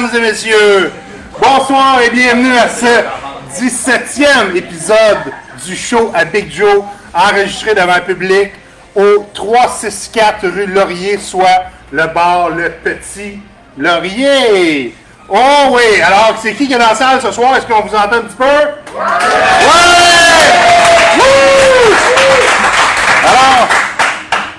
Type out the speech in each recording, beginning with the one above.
mesdames et messieurs. Bonsoir et bienvenue à ce 17e épisode du show à Big Joe, enregistré devant le public au 364 rue Laurier, soit le bar Le Petit Laurier. Oh oui, alors c'est qui qui est dans la salle ce soir? Est-ce qu'on vous entend un petit peu? Ouais! Alors,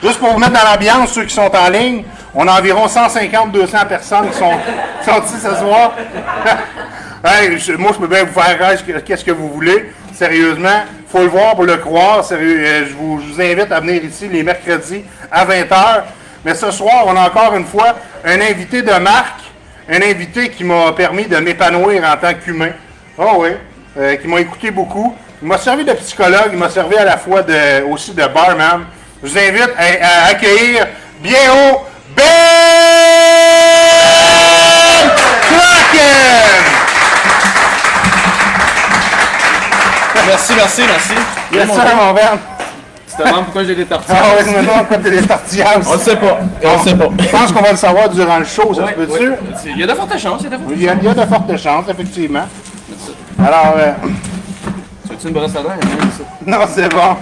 juste pour vous mettre dans l'ambiance, ceux qui sont en ligne, on a environ 150-200 personnes qui sont, ici ce soir. Moi, je peux bien vous faire qu'est-ce que vous voulez. Sérieusement, faut le voir pour le croire. Euh, je, vous, invite à venir ici les mercredis à 20h. Mais ce soir, on a encore une fois un invité de marque, un invité qui m'a permis de m'épanouir en tant qu'humain. Oh oui, euh, qui m'a écouté beaucoup. Il m'a servi de psychologue, il m'a servi à la fois aussi de barman. Je vous invite à accueillir bien haut Ben Kraken! Merci, merci, merci. Yes, sir, mon Ben. Tu te demandes pourquoi j'ai des tortillas? Ah oui, maintenant, on des tortillas. On le sait pas. On le sait pas. Je pense qu'on va le savoir durant le show, ça se peut-tu? Il y a de fortes chances, il y a de fortes Il y, a, il y a de fortes chances, effectivement. Alors, euh, Tu veux-tu une brosse à dents? Non, c'est bon.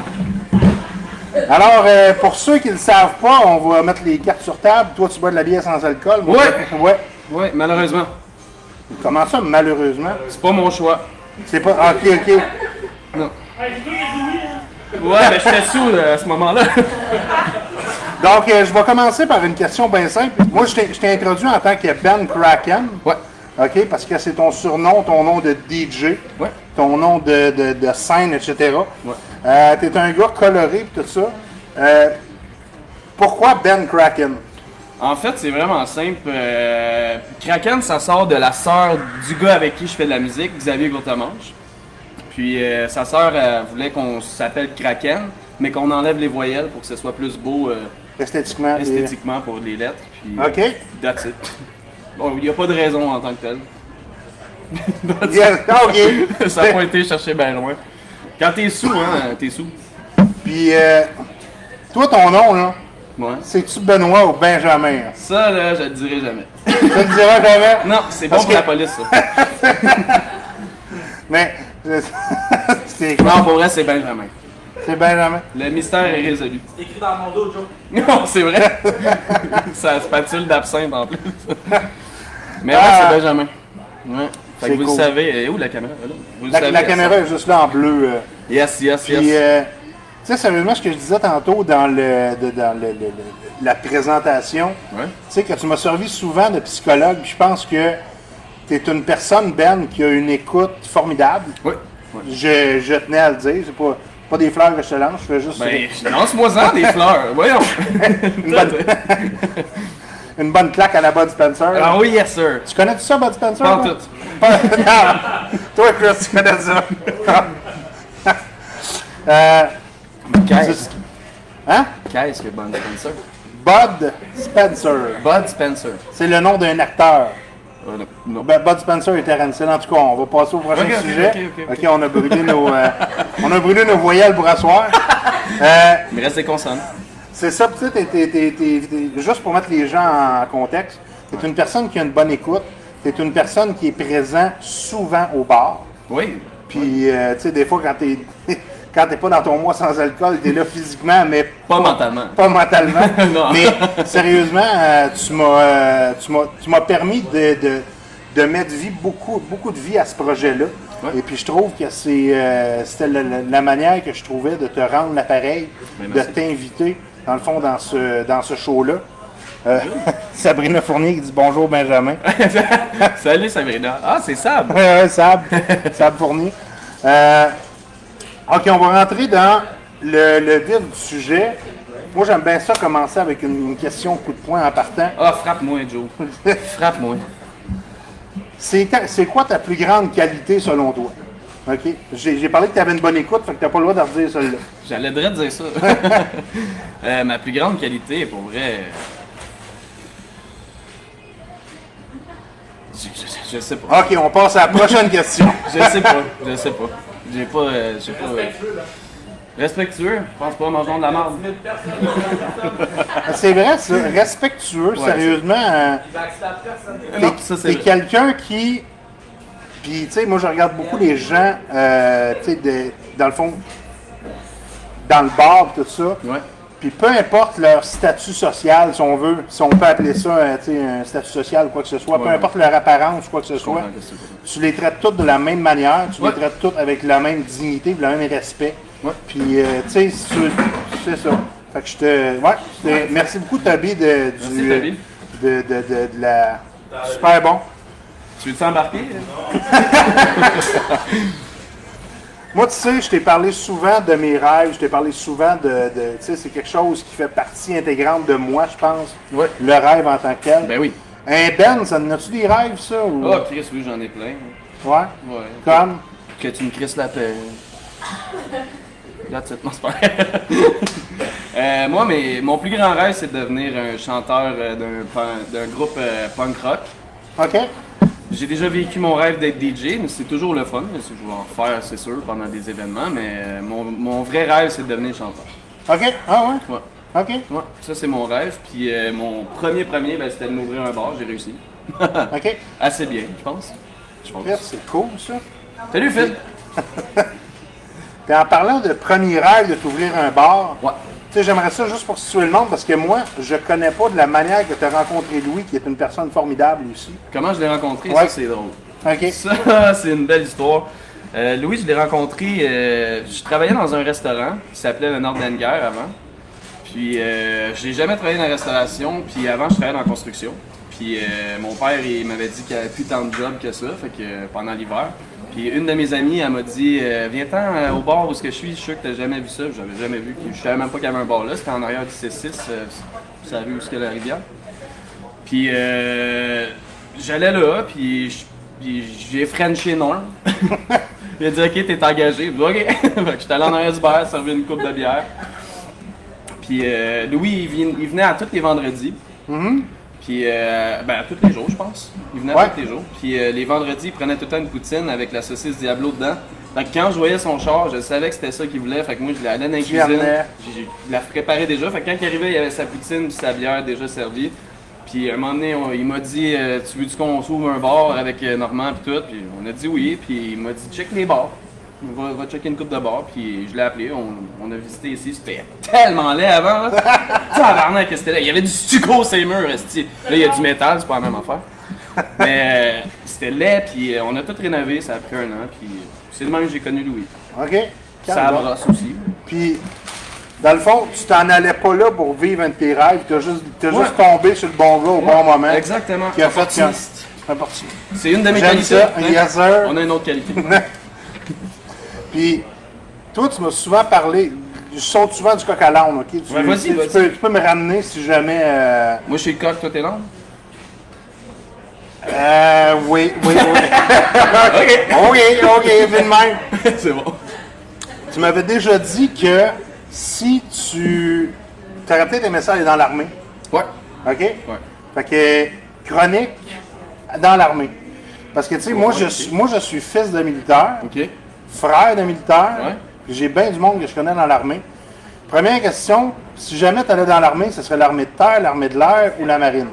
Alors, euh, pour ceux qui ne le savent pas, on va mettre les cartes sur table. Toi, tu bois de la bière sans alcool. Moi, Ouais. Ouais. Ouais, malheureusement. Comment ça, malheureusement? C'est pas mon choix. C'est pas... ah, OK, OK. Non. Ouais, mais j'étais sous là, à ce moment-là. Donc, euh, je vais commencer par une question bien simple. Moi, je t'ai je t'ai introduit en tant que Ben Kraken. Ouais. OK? Parce que c'est ton surnom, ton nom de DJ, Ouais. ton nom de, de, de scène, etc. Ouais. Euh, T'es un gars coloré et tout ça. Euh, pourquoi Ben Kraken? En fait, c'est vraiment simple. Euh, Kraken, ça sort de la sœur du gars avec qui je fais de la musique, Xavier Courtemanche. Puis euh, sa sœur voulait qu'on s'appelle Kraken, mais qu'on enlève les voyelles pour que ce soit plus beau Esthétiquement. esthétiquement pour les lettres. Puis, OK. That's it. Bon, il n'y a pas de raison en tant que tel. Yes, ça n'a pas été chercher bien loin. Quand t'es sous, hein, t'es sous. Puis, euh, toi, ton nom, là, Ouais. c'est-tu Benoît ou Benjamin? Ça, là, je le dirai jamais. Tu le diras jamais? Non, c'est bon pour la police, ça. Mais, c'est Non, pour vrai, c'est Benjamin. C'est Benjamin. Le mystère est résolu. C'est écrit dans mon dos, Joe. Non, c'est vrai. ça spatule d'absinthe en plus. Mais ouais, Ah. c'est Benjamin. Ouais. Fait C'est que vous cool. le savez. Et où la caméra? Là? Vous le La, savez, la elle caméra est juste là en bleu. euh. sort. Yes, yes, Puis, yes. euh, tu sais, sérieusement, ce que je disais tantôt dans, le, de- dans le- le- le- la présentation, Ouais. tu sais, que tu m'as servi souvent de psychologue, je pense que tu es une personne, Ben, qui a une écoute formidable. Oui. Ouais. Je, je tenais à le dire, c'est pas, pas des fleurs que je te lance, je fais juste Ben, lance-moi-en des fleurs. Voyons. une, bonne, une bonne claque à la Bud Spencer. ah oui, yes, sir. Tu connais tout ça, Bud Spencer? Pas tout. Toi, Chris, tu connais ça. euh, Qu'est-ce hein? qu'est-ce que Bud Spencer? Bud Spencer. Bud Spencer. C'est le nom d'un acteur. Euh, non. Ben, Bud Spencer et Terence Hill. En tout cas, on va passer au prochain sujet. ok, on a brûlé nos, euh, on a brûlé nos voyelles pour asseoir. Euh, Il me reste des consonnes. c'est ça, tu sais, juste pour mettre les gens en contexte, tu es une personne qui a une bonne écoute, tu es une personne qui est présent souvent au bar. Oui. Puis, euh, tu sais, des fois, quand t'es quand t'es pas dans ton mois sans alcool, t'es là physiquement, mais Pas mentalement. pas mentalement. Mais sérieusement, euh, tu m'as euh, tu m'as- tu m'as permis de, de, de mettre vie, beaucoup, beaucoup de vie à ce projet-là. Ouais. Et puis je trouve que c'est euh, c'était la, la- la manière que je trouvais de te rendre l'appareil, Ben, de t'inviter, dans le fond, dans ce, dans ce show-là. Euh, Sabrina Fournier qui dit bonjour Benjamin. Salut Sabrina. Ah, c'est Sab. Ouais, Sab, Sab Fournier. Euh, ok, on va rentrer dans le, le vif du sujet. Moi, j'aime bien ça commencer avec une, une question coup de poing en partant. Ah, frappe-moi, Joe. Frappe-moi. C'est quoi ta plus grande qualité selon toi? OK? J'ai j'ai parlé que tu avais une bonne écoute, fait que tu pas le droit de redire celle-là. J'allais dire ça. Euh, ma plus grande qualité, pour vrai. Je, je- je sais pas. OK, on passe à la prochaine question. Je sais pas. Je sais pas. J'ai pas. euh, j'ai pas. euh, Respectueux, je pense pas, mangeons de la marde. C'est vrai, ça. Respectueux, Ouais, sérieusement. c'est vrai. quelqu'un qui. Puis, tu sais, moi, je regarde beaucoup les gens, euh, tu sais, dans le fond, dans le bar, tout ça. Ouais. Puis, peu importe leur statut social, si on veut, si on peut appeler ça, euh, un statut social ou quoi que ce soit, peu Ouais. importe leur apparence ou quoi que ce soit, tu les traites toutes de la même manière, tu Ouais. les traites toutes avec la même dignité, le même respect. Puis, euh, tu sais, c'est ça. Fait que je te. Ouais, merci beaucoup, Toby, de, du, Toby. de, de, de- de la. Super bon. Tu veux t'embarquer? Moi, tu sais, je t'ai parlé souvent de mes rêves, je t'ai parlé souvent de. de- tu sais, c'est quelque chose qui fait partie intégrante de moi, je pense. Ouais. Le rêve en tant que tel. Ben oui. Un Ben, ça en as-tu des rêves, ça? Ou... Oh, Chris, oui, j'en ai plein. Ouais? Ouais. Comme? Que tu me crisses la paix. It, non, c'est pas. Euh, moi, mais, mon plus grand rêve, c'est de devenir un chanteur euh, d'un groupe euh, punk rock. OK. J'ai déjà vécu mon rêve d'être DJ, mais c'est toujours le fun. Je vais en faire, c'est sûr, pendant des événements, mais euh, mon, mon vrai rêve, c'est de devenir chanteur. OK. Ah ouais? Ouais. OK. Ouais, ça c'est mon rêve. Puis euh, mon premier premier, ben, c'était de m'ouvrir un bar, j'ai réussi. OK. Assez bien, je pense. Je pense. C'est cool, ça. Salut Phil! Puis en parlant de premier rêve de t'ouvrir un bar, Ouais. Sais, j'aimerais ça juste pour situer le monde parce que moi, je connais pas de la manière que tu as rencontré Louis, qui est une personne formidable aussi. Comment je l'ai rencontré, Ouais. ça c'est drôle. Ça, c'est une belle histoire. Euh, Louis, je l'ai rencontré, euh, je travaillais dans un restaurant qui s'appelait le Nordenguer avant. Puis euh, j'ai jamais travaillé dans la restauration, puis avant je travaillais dans la construction. Puis euh, mon père, il m'avait dit qu'il n'y avait plus tant de jobs que ça, fait que pendant l'hiver. Puis une de mes amies, elle m'a dit euh, Viens-t'en euh, au bar où ce que je suis, je suis sûr que t'as jamais vu ça. J'avais jamais vu. Je savais même pas qu'il y avait un bar là, c'était en arrière du C6, euh, ça vu où est la rivière. Puis j'allais là, puis j'ai Frenché Norm. il a dit Ok, t'es engagé. Dit, Ok. j'étais allé en arrière du bar, servi une coupe de bière. Puis Louis, il, venait à tous les vendredis. Puis, euh, ben, tous les jours, je pense. Il venait Ouais. tous les jours. Puis, euh, les vendredis, il prenait tout le temps une poutine avec la saucisse Diablo dedans. Donc, quand je voyais son char, je savais que c'était ça qu'il voulait. Fait que moi, je l'allais dans la cuisine. Je la préparais déjà. Fait que quand il arrivait, il y avait sa poutine puis sa bière déjà servie. Puis, à un moment donné, on- il m'a dit euh, Tu veux-tu qu'on s'ouvre un bar avec euh, Normand puis tout Puis, on a dit oui. Puis, il m'a dit Check les bars. Va, va checker une coupe de bar, puis je l'ai appelé, on, on a visité ici, c'était tellement laid avant, là. Tabarnak, que c'était? Laid. Il y avait du stucco les murs, esti. Là, il y a du métal, c'est pas la même affaire. Mais euh, c'était laid, puis euh, on a tout rénové, ça a pris un an, puis euh, c'est le même que j'ai connu Louis. OK. Ça brosse aussi. Puis, dans le fond, tu t'en allais pas là pour vivre un de tes rêves, tu as juste, t'as Ouais. juste tombé sur le bon gars au bon moment. Exactement. Qui a fait. C'est une de mes qualités. ça. hein? Yes, sir. On a une autre qualité. Puis, toi, tu m'as souvent parlé, je saute souvent du coq à l'âne, OK? Tu, Ouais, vas-y, tu- vas-y. peux, tu peux me ramener si jamais... Euh, Moi, je suis le coq, toi, t'es l'âne? euh, oui, oui, oui. OK, OK, vite de même. c'est bon. Tu m'avais déjà dit que si tu... Tu aurais peut-être aimé ça aller dans l'armée, Ouais. OK? Ouais. Fait que, chronique dans l'armée. Parce que, tu sais, moi, je ok. suis, moi, je suis fils de militaire, Ok. Frère de militaire. Ouais. J'ai bien du monde que je connais dans l'armée. Première question, si jamais tu allais dans l'armée, ce serait l'armée de terre, l'armée de l'air ou la marine?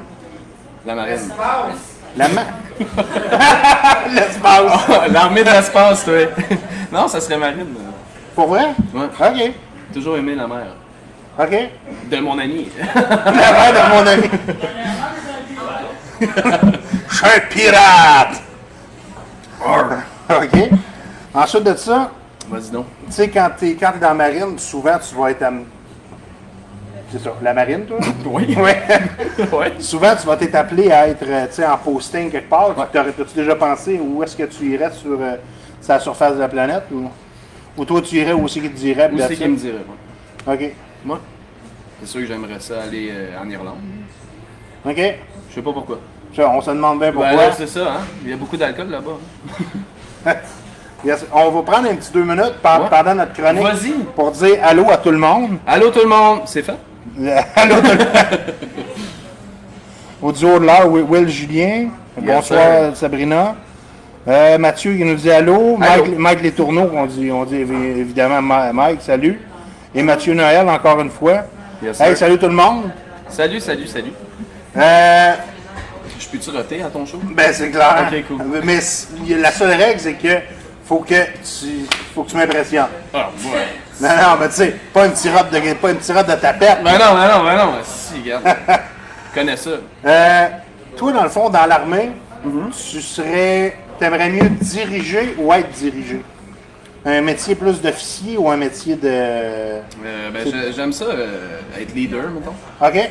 La marine. La ma... L'espace. L'armée de l'espace, toi. non, ça serait marine. Pour vrai? Ouais. OK. Toujours aimé la mer. OK. De mon ami. La mère de mon ami. Je suis un pirate! OK. Ensuite de ça, Vas-y donc. tu sais, quand tu es, dans la marine, souvent tu vas être am- C'est ça, la marine, toi? Oui. Ouais. souvent, tu vas t'être appelé à être euh, en posting quelque part. Ouais. T'as-tu déjà pensé où est-ce que tu irais sur, euh, sur la surface de la planète? Ou, ou toi, tu irais où c'est qu'il te dirait? Où c'est qu'il me it? dirait, moi? OK. Moi? C'est sûr que j'aimerais ça aller euh, en Irlande. OK. Je sais pas pourquoi. Ça, on se demande bien pourquoi. Ben c'est ça, hein? Il y a beaucoup d'alcool là-bas. Yes. On va prendre un petit deux minutes par- Ouais. pendant notre chronique pour dire allô à tout le monde. Allô tout le monde! C'est fait? allô tout le monde. Au duo de l'heure, Will, Julien. Bonsoir Sabrina. Euh, Mathieu qui nous dit allô. Mike, Mike Les Tourneaux, on dit, on dit évi- évidemment Mike, salut. et Mathieu Noël encore une fois. Yes, hey, salut tout le monde. Salut, salut, salut. Euh, Je peux-tu roter à ton show? ben c'est clair. Cool. Mais la seule règle, c'est que faut que tu, faut que tu m'impressionnes. Ah, ouais. Non, non, mais tu sais, pas une tirotte de, pas une tirotte de tapette. Ben non, ben non, ben non. Si, regarde. Je connais ça. Euh, toi, dans le fond, dans l'armée, tu serais, t'aimerais mieux diriger ou être dirigé? Un métier plus d'officier ou un métier de... Euh, ben, j'ai- j'aime ça, euh, être leader, mettons. OK,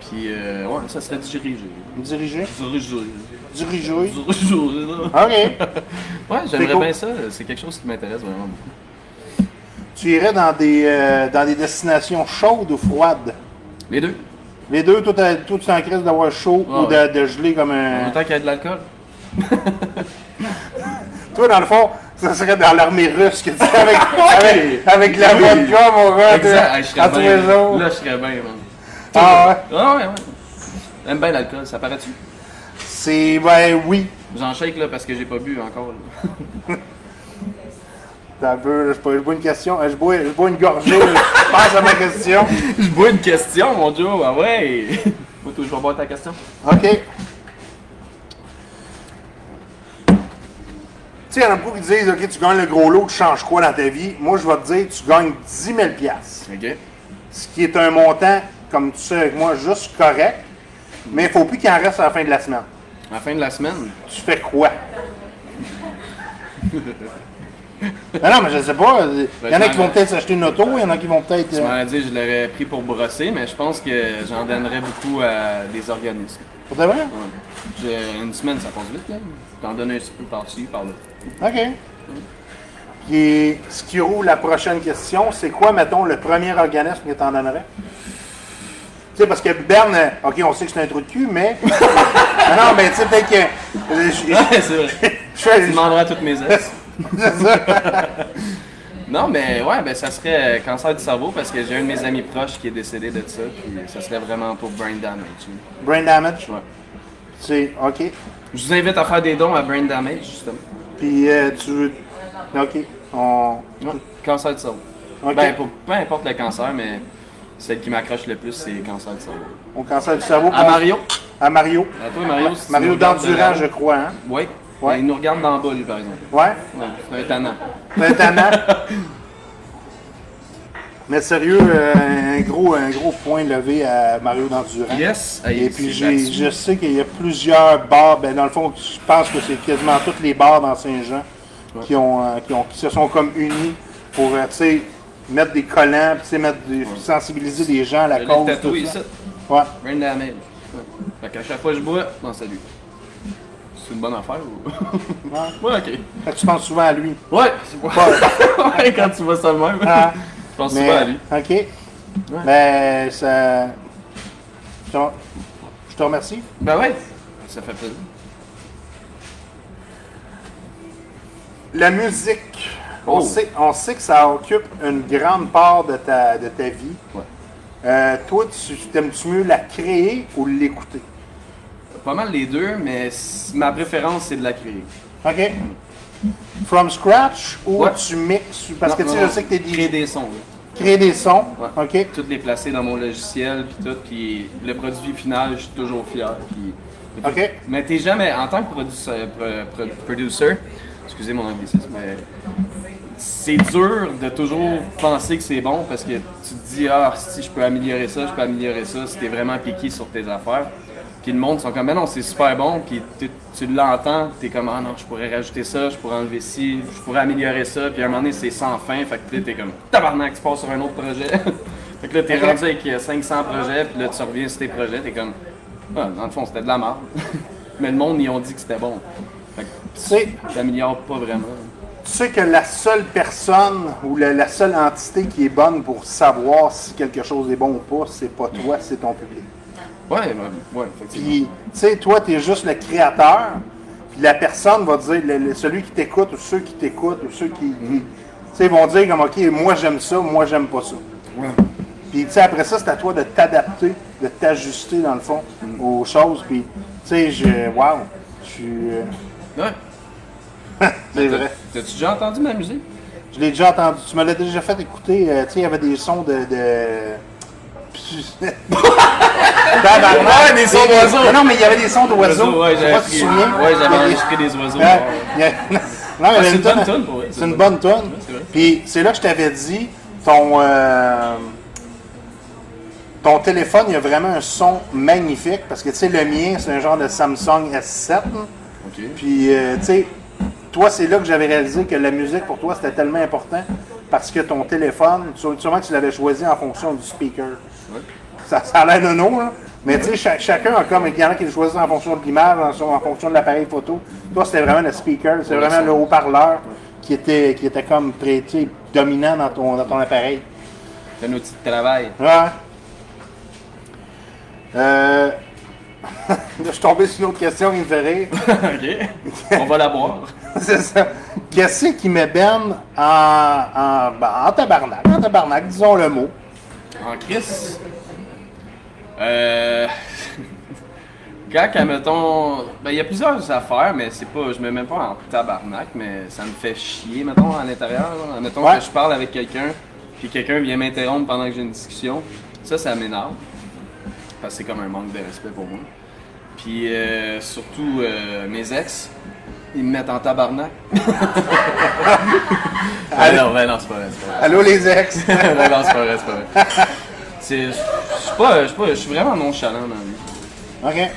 Puis, euh, ouais, ça serait diriger. diriger, Diriger. Diriger. Diriger, là. OK. Ouais, j'aimerais cool. bien ça. C'est quelque chose qui m'intéresse vraiment beaucoup. Tu irais dans des, euh, dans des destinations chaudes ou froides? Les deux. Les deux, tout, à- tout en crise d'avoir chaud Ah ou de, de geler comme un... Autant qu'il y a de l'alcool. Toi, dans le fond, ça serait dans l'armée russe que tu avec, avec, avec la vodka, mon gars, Exact. je serais bien. Là, je serais bien, man. Ah ouais? Ah ouais, ouais. J'aime bien l'alcool, ça paraît-tu? C'est, ben oui. J'en shake là parce que j'ai pas bu encore. T'as peu, je bois je bois une question, je bois, je bois une gorgée, je passe à ma question. Je bois une question, mon Joe. Ah ouais. Je vais boire ta question. OK. Tu sais, il y en a beaucoup qui disent, OK, tu gagnes le gros lot, tu changes quoi dans ta vie? Moi, je vais te dire, tu gagnes 10 000 piastres, Ok. ce qui est un montant, comme tu sais avec moi, juste correct, mais il faut plus qu'il en reste à la fin de la semaine. À la fin de la semaine, Tu fais quoi? non, non, mais je sais pas. Il y en a qui vont peut-être s'acheter une auto, il y en a qui vont peut-être. tu euh, m'aurais dit je l'aurais pris pour brosser, mais je pense que j'en donnerais beaucoup à des organismes. Pour de vrai? Ouais. Une semaine, ça passe vite, là. T'en donnes un petit peu par-ci, par-là. OK. Puis, ce qui roule la prochaine question, c'est quoi, mettons, le premier organisme que tu en donnerais? Tu sais, parce que Berne, OK, on sait que c'est un trou de cul, mais. non, non, mais tu sais, peut-être que. Ouais, c'est vrai. je Tu demanderas toutes mes ex. Non, mais ouais, ben ça serait euh, cancer du cerveau parce que j'ai un de mes amis proches qui est décédé de ça, puis ça serait vraiment pour brain damage. oui. Brain damage? Ouais. C'est OK. Je vous invite à faire des dons à brain damage, justement. Puis, euh, tu veux. OK. On. Ouais. Cancer du cerveau. OK. Ben, pour, peu importe le cancer, mais celle qui m'accroche le plus, c'est cancer du cerveau. On cancer du cerveau. À Mario. À Mario. À toi, Mario. si Mario Dandurand, je crois, hein? Oui. Ouais. Il nous regarde d'en bas, lui, par exemple. Ouais. Ouais, c'est un tannant. C'est étonnant. Mais sérieux, euh, un gros, un gros point levé à Mario Dandurand. Yes. Et Hey, puis je sais qu'il y a plusieurs bars, ben dans le fond, je pense que c'est quasiment tous les bars dans Saint-Jean qui, ont, euh, qui, ont, qui se sont comme unis pour euh, tu sais, mettre des collants, puis tu mettre des, sensibiliser les gens à la Je cause. tatoué tout ça. Ouais. Brain damage. Ouais. Fait qu'à chaque fois que je bois, non, salut. C'est une bonne affaire ou? ouais, ok. Fait que tu penses souvent à lui. Ouais, c'est pas. ouais, quand tu vois ça de même. Ah, Je pense mais, souvent à lui. OK. Ben, ça. Je te, je te remercie. Ben ouais, ça fait plaisir. La musique. On, Oh. sait, on sait que ça occupe une grande part de ta, de ta vie. Ouais. Euh, toi, tu t'aimes-tu mieux la créer ou l'écouter? Pas mal les deux, mais ma préférence c'est de la créer. OK. From scratch ou Ouais. tu mixes? Parce que tu sais, je sais que tu Créer des sons. créer des sons. Ouais. OK. Toutes les placer dans mon logiciel, puis tout, puis le produit final, je suis toujours fier. OK. Mais t'es jamais, en tant que pro- producer, excusez mon anglicisme, mais c'est dur de toujours penser que c'est bon parce que tu te dis, ah, si je peux améliorer ça, je peux améliorer ça, si t'es vraiment piqué sur tes affaires. Puis le monde sont comme, mais non, c'est super bon, puis tu, l'entends, t'es comme, ah non, je pourrais rajouter ça, je pourrais enlever ci, je pourrais améliorer ça, puis à un moment donné, c'est sans fin, fait que t'es comme, tabarnak, tu passes sur un autre projet. fait que là, t'es rendu avec euh, 500 projets, puis là, tu reviens sur tes projets, t'es comme, ah, dans le fond, c'était de la merde. mais le monde, ils ont dit que c'était bon. Fait que Tu sais, t'améliores pas vraiment. tu sais que la seule personne ou la, la seule entité qui est bonne pour savoir si quelque chose est bon ou pas, c'est pas toi, c'est ton public. Ouais, ouais, ouais, effectivement. Puis, tu sais, toi, tu es juste le créateur. Puis la personne va dire, le- le- celui qui t'écoute ou ceux qui t'écoutent ou ceux qui. tu sais, vont dire comme, OK, moi j'aime ça, moi j'aime pas ça. Puis, tu sais, après ça, c'est à toi de t'adapter, de t'ajuster, dans le fond, aux choses. Puis, tu sais, je. Waouh! Je suis. euh, Ouais. c'est vrai. T'as-tu déjà entendu ma musique? Je l'ai déjà entendu. Tu me l'as déjà fait écouter. euh, tu sais, il y avait des sons de. de... Ouais, des sons d'oiseaux. Non, mais il y avait des sons d'oiseaux. Ouais, j'avais si tu. Ouais, des- enregistré des oiseaux. Ouais, il y a- Non, avait c'est une tonne- bonne tonne, pour C'est une bonne tonne. Puis c'est là que je t'avais dit, ton, euh, ton téléphone, il y a vraiment un son magnifique. Parce que tu sais, le mien, c'est un genre de Samsung S7. Puis, euh, tu sais, toi, c'est là que j'avais réalisé que la musique, pour toi, c'était tellement important. Parce que ton téléphone, sû- sûrement que tu l'avais choisi en fonction du speaker. Ouais. Ça, ça a l'air de non, là. Mais tu sais, cha- chacun a comme. Il y en a qui le choisissent en fonction de l'image, en, en fonction de l'appareil photo. Toi, c'était vraiment le speaker, c'est Ouais, vraiment ça. le haut-parleur qui était, qui était comme sais, dominant dans ton, dans ton appareil. C'est un outil de travail. Ouais. Euh... je suis tombé sur une autre question qui me fait rire. ok. On va la boire. C'est ça. Qu'est-ce qui m'ébène en, en, ben, en tabarnak? En tabarnak, disons le mot. En Chris. Euh. Quand, mettons. Ben, il y a plusieurs affaires, mais c'est pas. Je me mets même pas en tabarnak, mais ça me fait chier, mettons, à l'intérieur. là. Mettons Ouais. que je parle avec quelqu'un, puis quelqu'un vient m'interrompre pendant que j'ai une discussion. Ça, ça m'énerve. Parce que c'est comme un manque de respect pour moi. Puis, euh, surtout, euh, mes ex, ils me mettent en tabarnak. ah non, ben non, c'est pas vrai, c'est pas vrai. Allô, les ex? non, non, c'est pas vrai, c'est pas vrai. C'est. Je suis pas. Je suis pas- je suis vraiment nonchalant dans la vie. OK.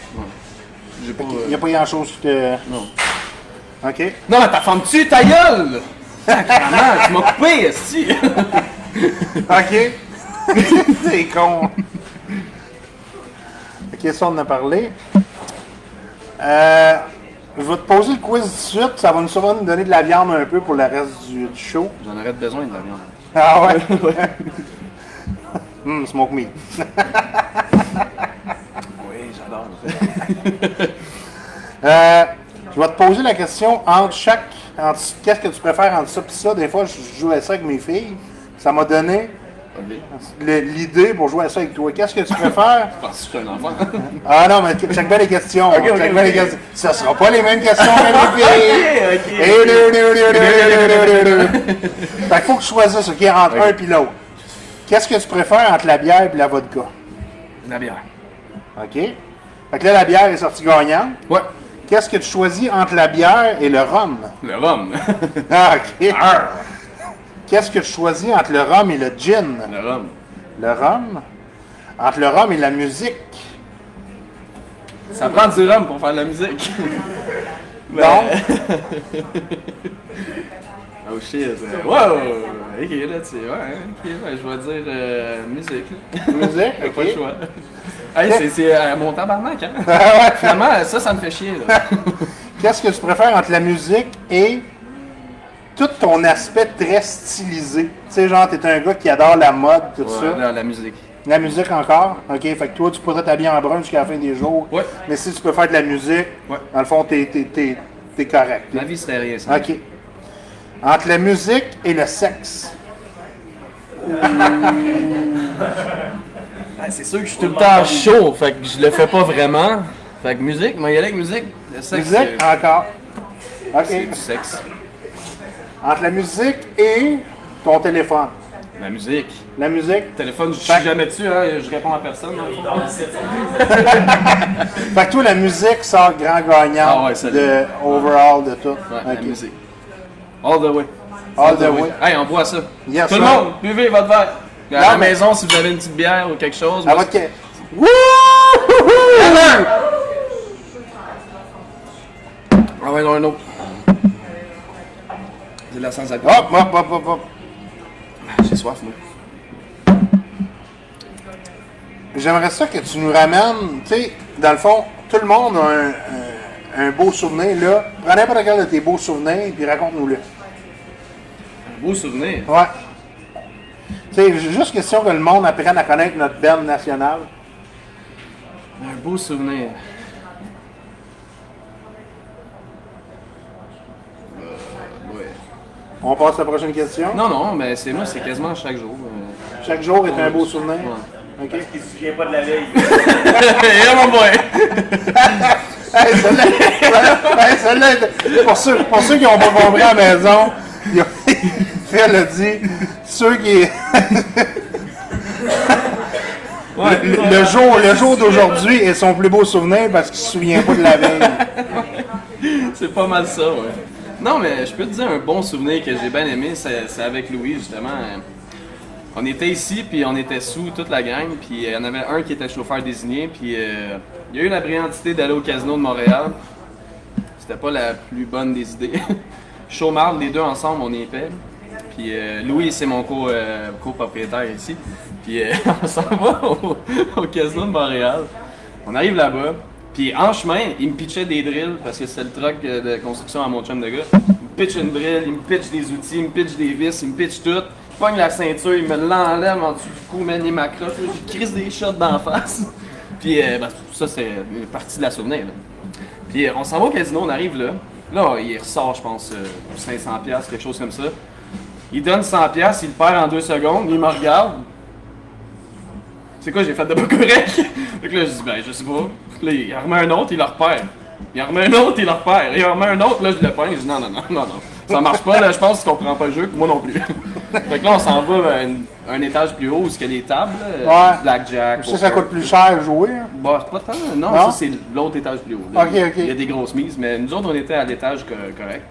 J'ai pas. Il n'y a pas grand-chose qui te... Non. OK. Non, mais ta femme tue ta gueule! Sacrément, tu m'as coupé, esti! OK. C'est con. Ça, on en a parlé. Euh, je vais te poser le quiz tout de suite. Ça va nous, va nous donner de la viande un peu pour le reste du, du show. J'en aurais besoin de la viande. Ah ouais? Hum, smoke meat. Oui, j'adore. Euh, je vais te poser la question entre chaque. entre- Qu'est-ce que tu préfères entre ça et ça? Des fois, je jouais ça avec mes filles. Ça m'a donné l'idée pour jouer à ça avec toi. Qu'est-ce que tu préfères? Je pense que je suis un enfant. ah non, mais check bien les questions. Okay, okay, Ça sera pas les mêmes questions, les filles. Fait qu'il faut que tu choisisses, entre un et l'autre. Qu'est-ce que tu préfères entre la bière et la vodka? La bière. OK. Fait que là, la bière est sortie gagnante. Ouais. Qu'est-ce que tu choisis entre la bière et le rhum? Le rhum. ah, OK. Qu'est-ce que tu choisis entre le rhum et le gin? Le rhum. Le rhum? Entre le rhum et la musique? Ça prend du rhum pour faire de la musique. Non? Oh shit. Wow! Ok, là, tu sais, ouais, ok, ouais, je vais dire euh, musique. Musique? Pas le choix. Hey, c'est- c'est euh, mon tabarnak, hein? Finalement, ça, ça me fait chier, là. Qu'est-ce que tu préfères entre la musique et tout ton aspect très stylisé? Tu sais, genre, t'es un gars qui adore la mode, tout Ouais, ça. la, la musique. La musique encore? OK, fait que toi, tu pourrais t'habiller en brun jusqu'à la fin des jours. Ouais. Mais si tu peux faire de la musique, Ouais. dans le fond, t'es, t'es, t'es, t'es correct. Ma vie serait rien, ça. OK. Entre la musique et le sexe. Ah, c'est sûr que je suis tout le temps chaud, fait que je le fais pas vraiment. Fait que musique, moi, y aller avec musique. Le sexe, Musique? c'est- Encore. c'est OK. du sexe. Entre la musique et ton téléphone. La musique. La musique. Téléphone, je suis jamais dessus, hein, je réponds à personne. hein. Fait que toi, la musique sort grand gagnant Ah ouais, de overall de tout. Ouais, la musique. All the way. All the way. Hey, on boit ça. Yes, Tout le monde, buvez votre verre. À Non, la mais- maison, si vous avez une petite bière ou quelque chose. À moi, votre... Wouhou! Ah ouais, non, un autre. J'ai de la sans alcool. Hop, hop, hop, hop, hop. J'ai soif, moi. J'aimerais ça que tu nous ramènes, tu sais, dans le fond, tout le monde a un, un- un beau souvenir, là. Prends n'importe quel de tes beaux souvenirs, puis raconte-nous-le. Un beau souvenir? Ouais. Tu sais, j- juste question que le monde apprenne à connaître notre band nationale. Un beau souvenir. Euh, ouais. On passe à la prochaine question? Non, non, mais c'est moi, c'est quasiment chaque jour. euh. Chaque jour est un beau souvenir? Ouais. OK. Il se souvient pas de la veille. Et mon boy! Hey, celle-là, celle-là, hey, celle-là, pour ceux, pour ceux qui n'ont pas compris à la maison, il y a- Phil a dit ceux qui. Ouais, le, le jour, le jour d'aujourd'hui est son plus beau souvenir parce qu'il se souvient pas de la veille. C'est pas mal ça, ouais. Non, mais je peux te dire un bon souvenir que j'ai bien aimé, c'est avec Louis, justement. Euh, On était ici, puis on était sous toute la gang, puis il y en avait un qui était chauffeur désigné, puis euh, il y a eu la brillantité d'aller au casino de Montréal. C'était pas la plus bonne des idées. Chaumarde, les deux ensemble, on est épais. Puis euh, Louis, c'est mon co, euh, copropriétaire ici. Puis euh, on s'en va au casino de Montréal. On arrive là-bas. Puis en chemin, il me pitchait des drills parce que c'est le truck euh, de construction à mon chum de gars. Il me pitch une drill, il me pitch des outils, il me pitch des vis, il me pitch tout. Il pogne la ceinture, il me l'enlève en dessous du cou, man, il m'accroche. Je crise des shots d'en face. Puis euh, ben, ça, c'est partie de la souvenir. là. Puis euh, on s'en va au casino, on arrive là. Là, il ressort, je pense, euh, 500$, piastres, quelque chose comme ça. Il donne 100$, piastres, il le perd en deux secondes, il me regarde. C'est quoi, j'ai fait de pas correct? Fait que là, je dis, ben, je sais pas. Là, il en remet un autre, il le repère. Il en remet un autre, il le repère. Il en remet un autre, là, je le peins. Je dis, non, non, non, non, non. Ça marche pas, là, je pense que tu comprends pas le jeu, moi non plus. fait que là, on s'en va une- un étage plus haut où il y a les tables, là, Ouais. blackjack. Ça, ça coûte plus cher à jouer. hein? Bah, c'est pas tant. Non, Non? ça, c'est l'autre étage plus haut. là. Ok, ok. Il y a des grosses mises, mais nous autres, on était à l'étage co- correct.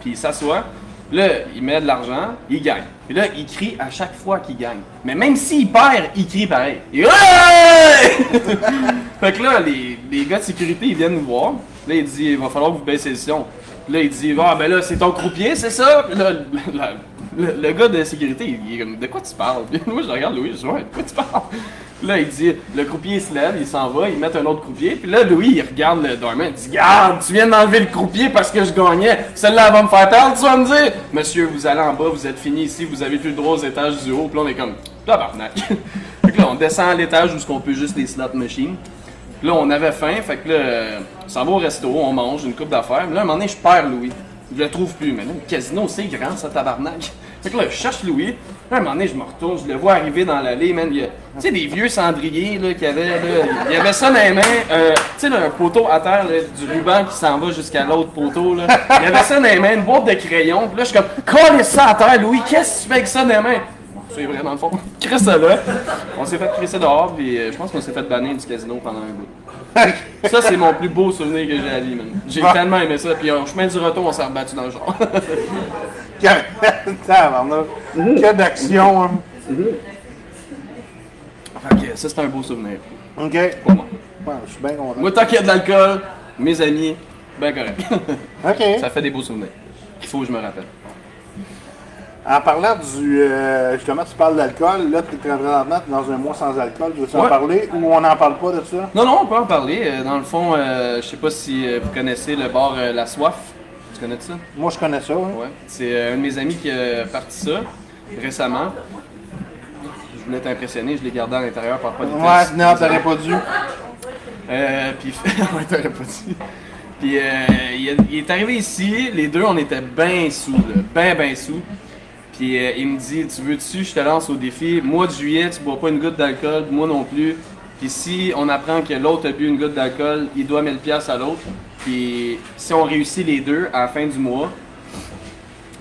Puis il s'assoit. Là, il met de l'argent, il gagne. Et là, il crie à chaque fois qu'il gagne. Mais même s'il perd, il crie pareil. Il Ouais! fait que là, les, les gars de sécurité, ils viennent nous voir. Là, il dit, il va falloir que vous baissez le son. Là, il dit, ah, ben là, c'est ton croupier, c'est ça? Puis là, la- le, gars de sécurité, il est comme, de quoi tu parles? Puis moi, je regarde Louis, je dis, ouais, de quoi tu parles? Là, il dit, le croupier se lève, il s'en va, il met un autre croupier. Puis là, Louis, il regarde le dormant, il dit, garde, tu viens d'enlever le croupier parce que je gagnais. Celle-là, elle va me faire perdre, tu vas me dire, monsieur, vous allez en bas, vous êtes fini ici, vous avez plus le droit aux étages du haut. Puis là, on est comme, tabarnak. que là, on descend à l'étage où ce qu'on peut juste les slot machines. Puis là, on avait faim, fait que là, s'en va au resto, on mange une coupe d'affaires. Mais là, à un moment donné, je perds Louis. Je le trouve plus. Mais là, le casino, c'est grand, ça, tabarnak. Fait que là, je cherche Louis. À un moment donné, je me retourne, je le vois arriver dans l'allée, man. Il y a, tu sais, des vieux cendriers, là, qu'il y avait, là. Il y avait ça dans les mains. euh, tu sais, un poteau à terre, là, du ruban qui s'en va jusqu'à l'autre poteau, là. Il y avait ça dans les mains, une boîte de crayons. Puis là, je suis comme, colle ça à terre, Louis, qu'est-ce que tu fais avec ça dans les mains? C'est vrai, dans le fond. Ça là. On s'est fait crisser dehors, puis euh, je pense qu'on s'est fait bannir du casino pendant un bout. Ça, c'est mon plus beau souvenir que j'ai à vie, man. J'ai Ah. tellement aimé ça, puis au chemin du retour, on s'est rebattu dans le genre. Tabarnak. Quelle d'action. hein. fait que ça, c'est un beau souvenir Ok. pour moi. Ouais, je suis bien content. Moi, tant qu'il y a de l'alcool, mes amis, ben correct. Ok. ça fait des beaux souvenirs. Il faut que je me rappelle. En parlant du. euh, justement, tu parles d'alcool. Là, tu es présentement t'es dans un mois sans alcool. Tu veux en Ouais. parler ou on n'en parle pas de ça? Non, non, on peut en parler. Euh, Dans le fond, euh, je sais pas si euh, vous connaissez le bar euh, La Soif. Tu connais ça? Moi, je connais ça. Ouais. C'est un de mes amis qui a parti ça récemment. Je voulais t'impressionner, je l'ai gardé à l'intérieur par pas de Ouais, non, t'aurais pas dû. Puis, ouais, t'aurais pas dit. Puis, euh, il, est- arrivé ici, les deux, on était bien sous, là, ben, ben sous. Puis, euh, il me dit, tu veux-tu, je te lance au défi, mois de juillet, tu bois pas une goutte d'alcool, moi non plus. Puis, si on apprend que l'autre a bu une goutte d'alcool, il doit 1000 pièces à l'autre. Puis, si on réussit les deux à la fin du mois,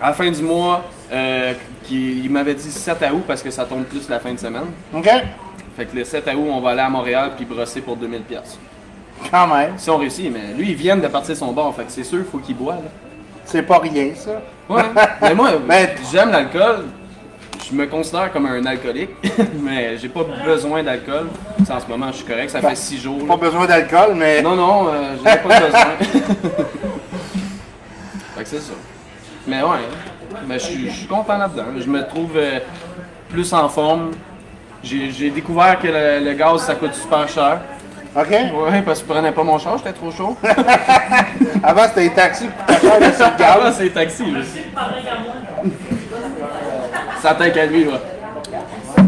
à la fin du mois, euh, il m'avait dit 7 août parce que ça tombe plus la fin de semaine. Ok? Fait que le 7 août, on va aller à Montréal puis brosser pour 2000 pièces. Quand même. Si on réussit, mais lui, il vient de partir son bar, fait que c'est sûr, il faut qu'il boive. C'est pas rien, ça. Ouais, mais moi, Ben- j'aime l'alcool. Je me considère comme un alcoolique, mais j'ai pas besoin d'alcool. En ce moment, je suis correct, ça fait 6 jours. Pas là. besoin d'alcool, mais. Non, non, euh, j'en ai pas besoin. fait que c'est ça. Mais ouais, mais je suis- je suis content là-dedans. Je me trouve euh, plus en forme. J'ai j'ai découvert que le, le gaz, ça coûte super cher. Ok? Ouais, parce que je prenais pas mon char, j'étais trop chaud. Avant, c'était les taxis gaz. c'est les taxis, là. Ça t'inquiète qu'à lui, là.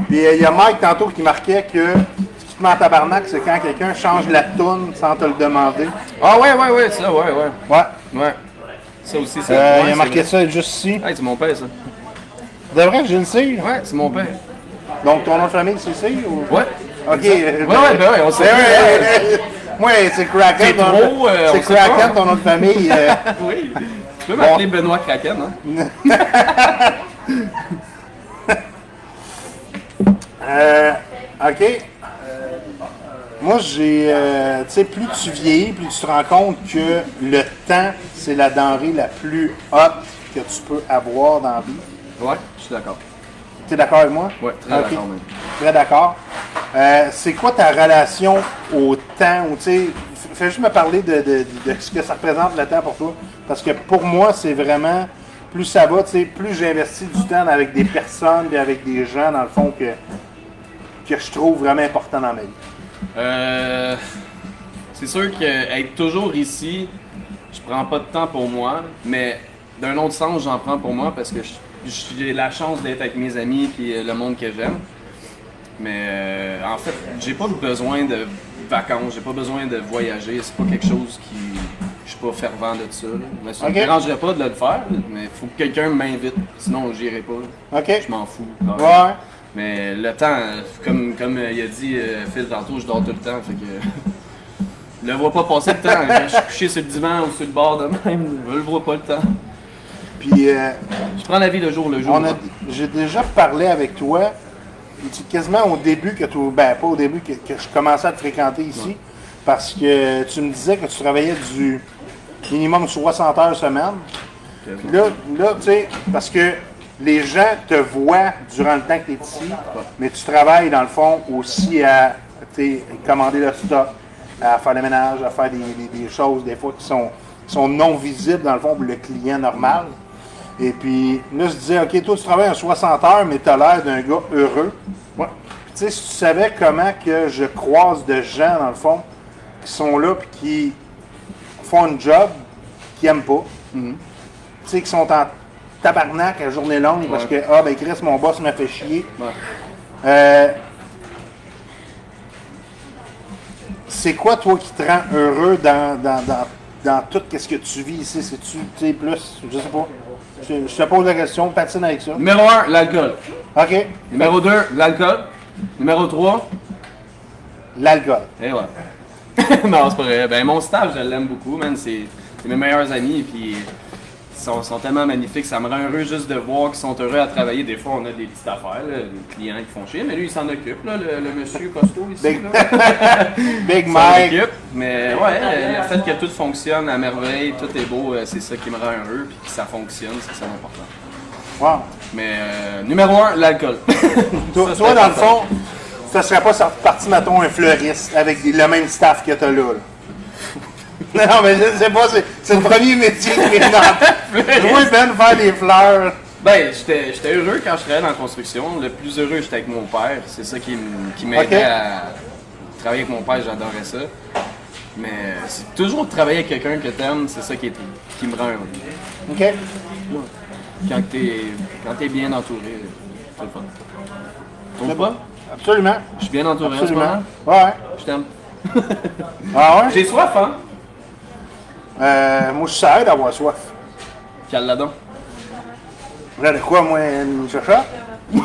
Puis euh, il y a Mike tantôt qui marquait que ce qui te met en tabarnak, c'est quand quelqu'un change la toune sans te le demander. Ah ouais, ouais, ouais, ça, ouais, ouais. Ouais. Ouais. Ça aussi, c'est Euh, ouais, il a marqué ça juste ici. Hey, c'est mon père, ça. De vrai, j'ai une cire. Ouais, c'est mon père. Donc ton nom de famille, c'est cire ou... Ouais. Ok. Ouais, ouais, ben ouais, on sait. Ouais. Moi, c'est Kraken. C'est ton- trop, euh, c'est Kraken, ton nom de famille. euh. Oui. Tu peux m'appeler Benoît Kraken, hein? Euh, OK. Moi, j'ai. euh, tu sais, plus tu vieillis, plus tu te rends compte que le temps, c'est la denrée la plus haute que tu peux avoir dans la vie. Ouais, je suis d'accord. D'accord avec moi? Ouais, très Ok. d'accord même. Très d'accord. Euh, c'est quoi ta relation au temps? Ou, fais juste me parler de, de- de ce que ça représente le temps pour toi. Parce que pour moi, c'est vraiment, plus ça va, tu sais, plus j'investis du temps avec des personnes et avec des gens, dans le fond, que, que je trouve vraiment important dans ma vie. Euh, c'est sûr que être toujours ici, je prends pas de temps pour moi, mais d'un autre sens, j'en prends pour moi parce que je- j'ai la chance d'être avec mes amis et le monde que j'aime. Mais euh, en fait, j'ai pas besoin de vacances, j'ai pas besoin de voyager, c'est pas quelque chose qui. Je suis pas fervent de ça. là. Mais ça Ok. me dérangerait pas de le faire, mais faut que quelqu'un m'invite, sinon j'irai pas. Je m'en fous. Ouais. Mais le temps, euh, comme, comme euh, il a dit euh, Phil tantôt, je dors tout le temps. Fait que. je le vois pas passer le temps. Quand je suis couché sur le divan ou sur le bord de même, je le vois pas le temps. Puis, euh, Je prends la vie le jour le jour. j'ai déjà parlé avec toi, quasiment au début, que tu, ben pas au début, que, que je commençais à te fréquenter ici, parce que tu me disais que tu travaillais du minimum 60 heures semaine. Puis là, là tu sais, parce que les gens te voient durant le temps que tu es ici, mais tu travailles dans le fond aussi à commander le stock, à faire le ménage, à faire des, des- des choses des fois qui sont, qui sont non visibles dans le fond pour le client normal. Et puis là, je disais, OK, toi tu travailles en 60 heures, mais tu as l'air d'un gars heureux. Puis, tu sais, si tu savais comment que je croise de gens, dans le fond, qui sont là puis qui font un job qu'ils n'aiment pas. Tu sais, qui sont en tabarnak à journée longue parce que, ah, ben Chris, mon boss m'a fait chier. Ouais. Euh, c'est quoi, toi, qui te rend heureux dans, dans, dans, dans tout ce que tu vis ici? C'est-tu, tu sais, plus, je sais pas. Je, je te pose la question, patine avec ça. Numéro 1, l'alcool. OK. Numéro 2, l'alcool. Numéro 3, L'alcool. et ouais. non, c'est pas vrai. Ben, mon staff, je l'aime beaucoup, man. C'est mes meilleurs amis. Puis sont, sont tellement magnifiques. Ça me rend heureux juste de voir qu'ils sont heureux à travailler. Des fois, on a des petites affaires, là, des clients qui font chier. Mais lui, il s'en occupe, là, le, le monsieur costaud ici. Big, là. Big s'en Mike. occupe. Mais ouais, le fait que tout fonctionne à merveille, tout est beau, euh, c'est ça qui me rend heureux. Puis que ça fonctionne, c'est ça l'important. Wow. Mais euh, numéro 1, l'alcool. Toi, Ça, c'est toi, dans le fond, ça serait pas sorti- parti, mettons, un fleuriste avec le même staff que t'as là. là. non, mais je sais pas, c'est, le premier métier qui est dans Jouer Ben faire des fleurs. Ben, j'étais heureux quand je travaillais dans la construction. Le plus heureux, j'étais avec mon père. C'est ça qui, qui m'aidait à travailler avec mon père, j'adorais ça. Mais c'est toujours de travailler avec quelqu'un que t'aimes, c'est ça qui, est, qui me rend heureux. OK. Quand t'es quand t'es bien entouré, c'est le fun. Trouves pas? Absolument. Je suis bien entouré en ce Absolument. moment. Ouais. Je t'aime. Ah ouais? J'ai soif, hein? Euh, moi, je suis sérieux d'avoir soif. La dent. Là, de quoi, moi, une chacha?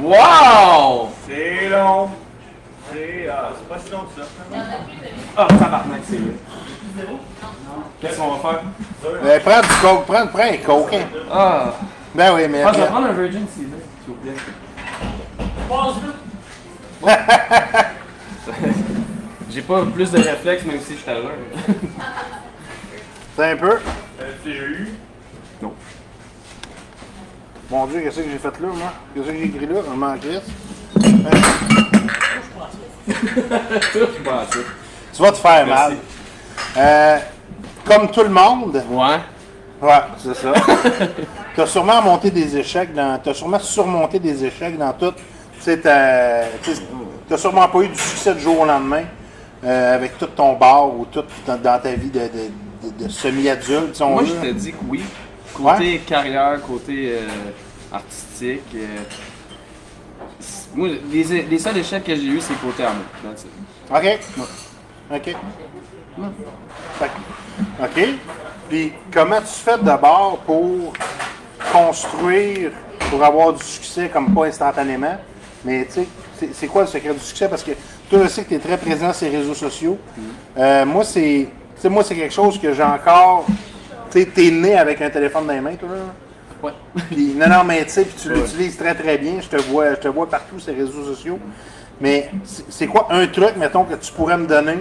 Wow! C'est long. C'est c'est pas si long que ça. Ah, tabarnak, c'est vrai. Qu'est-ce qu'on va faire? Euh, prends du coke, prends, prends un coke. hein. Ah! Ben oui, mais. Ah, je vais prendre un Virgin Season, s'il vous plaît. J'ai pas plus de réflexes, même si je suis à l'heure. C'est un peu? Euh, CGU. Non. Mon Dieu, qu'est-ce que j'ai fait là, moi? Qu'est-ce que j'ai écrit là? Je m'en crisse. Touche pas à ça. Tu vas te faire mal. Euh, comme tout le monde, Ouais. ouais, c'est ça. tu as sûrement monté des échecs dans. Tu as sûrement surmonté des échecs dans tout. Tu sais, t'as tu sais, t'as sûrement pas eu du succès du jour au lendemain euh, avec tout ton bar ou tout dans, dans ta vie de, de- de- de semi-adulte, si Moi, veut. je te dis que oui. Côté carrière, côté euh, artistique. euh, moi, les, les seuls échecs que j'ai eu, c'est côté amour. OK. OK. OK. Puis, comment tu fais d'abord pour construire, pour avoir du succès, comme pas instantanément, mais tu sais, c'est quoi le secret du succès? Parce que toi, je sais que tu es très présent sur les réseaux sociaux. Euh, moi, c'est tu sais, moi, c'est quelque chose que j'ai encore. Tu sais, t'es né avec un téléphone dans les mains, toi, là. Ouais. Puis, non, non, mais tu sais, puis tu l'utilises très très bien. Je te vois, je te vois partout sur les réseaux sociaux. Mais c'est quoi un truc, mettons, que tu pourrais me donner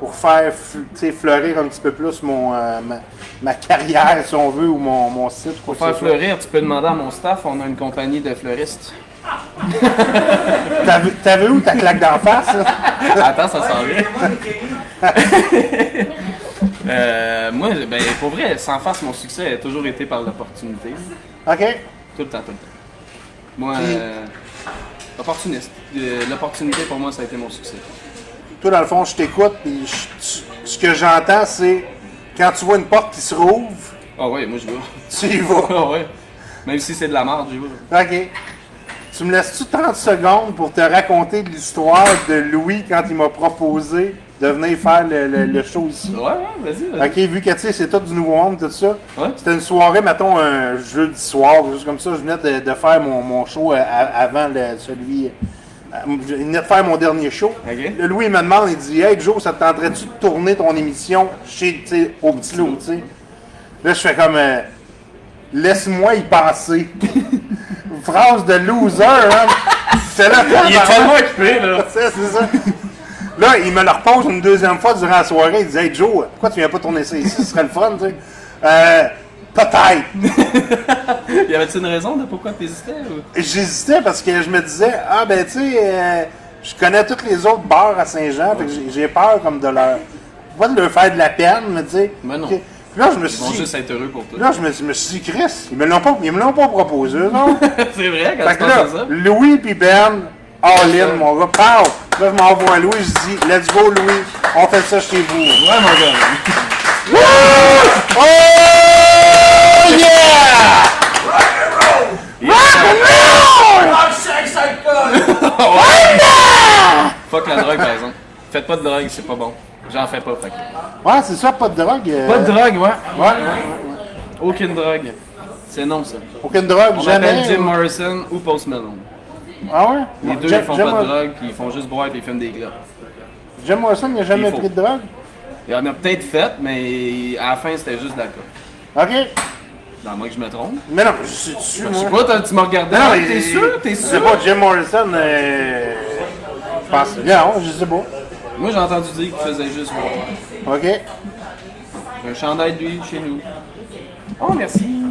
pour faire fleurir un petit peu plus mon, euh, ma, ma carrière, si on veut, ou mon, mon site? Pour faire fleurir, tu peux demander à mon staff, on a une compagnie de fleuristes. T'as vu- T'as vu où ta claque d'en face? là? Attends, ça s'en vient. Euh, moi, ben, pour vrai, sans face, mon succès a toujours été par l'opportunité. OK. Tout le temps, tout le temps. Moi, euh, opportuniste. Euh, L'opportunité, pour moi, ça a été mon succès. Toi, dans le fond, je t'écoute, puis je- ce que j'entends, c'est quand tu vois une porte qui se rouvre, Ah ouais, moi, je vais. tu y vas. Ah ouais. Même si c'est de la merde, j'y vais. OK. Tu me laisses-tu 30 secondes pour te raconter l'histoire de Louis quand il m'a proposé de venir faire le, le- le show ici? Ouais, ouais, vas-y. OK, vu que tu sais, c'est tout du nouveau monde, tout ça. Ouais. C'était une soirée, mettons, un jeudi soir, juste comme ça. Je venais de, de faire mon, mon show euh, avant le- celui. euh, Je venais de faire mon dernier show. OK. Là, Louis il me demande, il dit Hey Joe, ça te tenterait-tu de tourner ton émission chez, au petit loup, tu sais? Là, je fais comme euh, Laisse-moi y penser. Phrase de loser, hein? C'est là, Il est tellement occupé, là. c'est c'est ça. Là, il me le repose une deuxième fois durant la soirée. Il dit Hey Joe, pourquoi tu viens pas tourner ça ici? Ce serait le fun, tu sais. Euh, Peut-être. Y avait-tu une raison de pourquoi tu hésitais? Ou... J'hésitais parce que je me disais Ah, ben, tu sais, euh, je connais tous les autres bars à Saint-Jean. Fait que j'ai- peur comme de leur. Pas de leur faire de la peine, mais tu sais. Mais non. Là, je me Ils suis vont dit. juste être heureux pour toi. Là, je me, je me suis dit, Chris, ils me l'ont pas, ils me l'ont pas proposé, non? c'est vrai, quand Fait tu là, ça. Louis puis Ben, all in, mon gars, pow! Là, je m'envoie à Louis, je dis, let's go, Louis, on fait ça chez vous. Ouais, mon gars. Oh yeah! Fuck la drogue, par exemple. Faites pas de drogue, c'est pas bon. J'en fais pas, fait que- Ouais, c'est ça, pas de drogue. euh, Pas de drogue, ouais. Ouais, Aucune drogue. C'est non, ça. aucune drogue, On jamais. Jim Morrison ou Post Malone. Ah ouais? Les deux, ils font pas de drogue, puis ils font juste boire et ils fument des glopes. Jim Morrison, il n'a jamais Il faut. pris de drogue? Il en a peut-être fait, mais à la fin, c'était juste de coke. OK. Dans moi que je me trompe. Mais non, je suis dessus, Je sais moi. pas, t'as- tu m'as regardé. Non, mais- T'es sûr? T'es C'est sûr? pas Jim Morrison, euh... Je pense... Non, je sais pas. Moi, j'ai entendu dire qu'il faisait juste boire. OK. J'ai un chandail de lui chez nous. Oh, merci.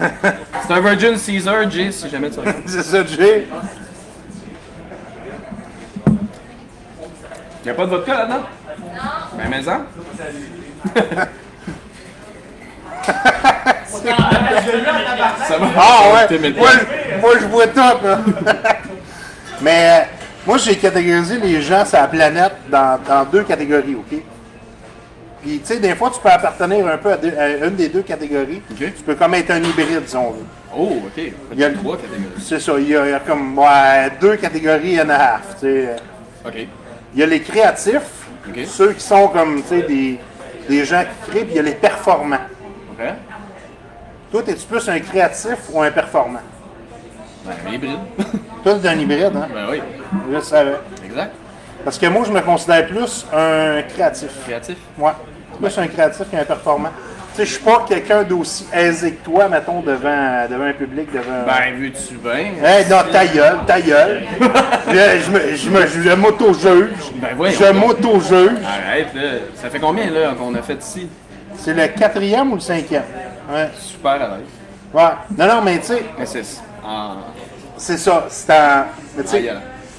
C'est un Virgin Caesar, Jay, si jamais tu regardes. C'est ça, Jay. Y'a pas de vodka là-dedans? Ben, mais en. Ça va? Ah ouais, moi, je- moi je vois tout. là. Mais euh, moi j'ai catégorisé les gens sur la planète dans, dans deux catégories, ok? Puis tu sais, des fois tu peux appartenir un peu à, deux- à une des deux catégories. Tu peux comme être un hybride si on veut. Oh, ok. Il y a- trois catégories. C'est ça, il y, a, il y a comme ouais, deux catégories and a half. tu sais. Ok. Il y a les créatifs, ceux qui sont comme tu sais, des, des gens qui créent, puis il y a les performants. Ok. Toi, es-tu plus un créatif ou un performant? Ben, un hybride. Un hybride, hein? ben oui. Je savais. Exact. Parce que moi, je me considère plus un créatif. Créatif? Moi, plus un créatif qu'un performant. Tu sais, je suis pas quelqu'un d'aussi aisé que toi, mettons, devant, devant un public, devant... Ben, veux-tu bien? Hey, non, ta gueule, ta gueule. je, je je, je m'auto-juge. Ben, voyons je m'auto-juge. Arrête, là. Ça fait combien, là, qu'on a fait ici? C'est le quatrième ou le cinquième? Ouais. Super à l'aise. Ouais. Non, non, mais tu sais. Ah. c'est ça. C'est en... Mais tu sais,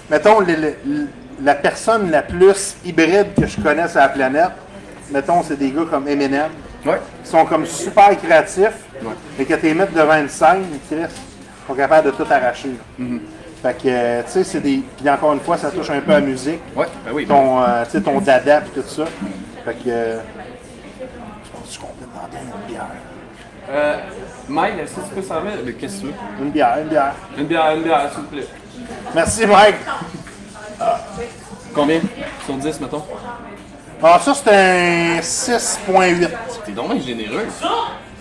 mettons, le- le- le- la personne la plus hybride que je connais sur la planète, mettons, c'est des gars comme Eminem. Ouais. qui sont comme super créatifs, Ouais. mais que tu les mets devant une scène, ils sont capables de tout arracher. Mm-hmm. Fait que, tu sais, c'est des. Puis encore une fois, ça touche un peu à la musique, Ouais, ben oui. ton, euh, tu sais, ton dada et tout ça. Fait que. euh, je pense demander une bière? Euh, Mike, est-ce que tu peux servir? Mais Qu'est-ce que tu veux? Une bière, une bière. Une bière, une bière, s'il vous plaît. Merci, Mike. Combien? Sur 10, mettons. Alors, ça, c'est un 6,8. T'es donc généreux.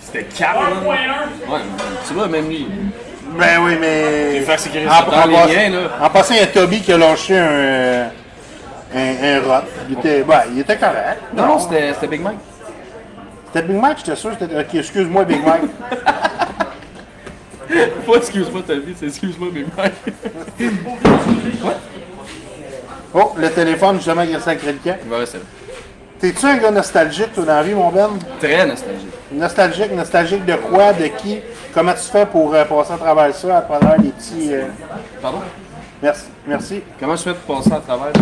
C'était 4, là. Ouais, tu vois, même lui. Ben oui, mais. fait sécuriser en, en les pass- liens, là. en passant, il y a Toby qui a lâché un. Un, un rot. Il était, il était correct. Non, non, c'était c'était Big Mike. C'était Big Mike, j'étais sûr. Ok, excuse-moi, Big Mike. Pas excuse-moi ta vie, c'est excuse-moi mes mères. Oh, le téléphone, justement, y a 5 crédits. Il va rester là. T'es-tu un gars nostalgique, toi, dans la vie, mon Ben? Très nostalgique. Nostalgique, nostalgique de quoi, de qui? Comment tu fais pour euh, passer à travers ça, à travers les petits. euh, Pardon? Merci. Merci. Comment je fais pour passer à travers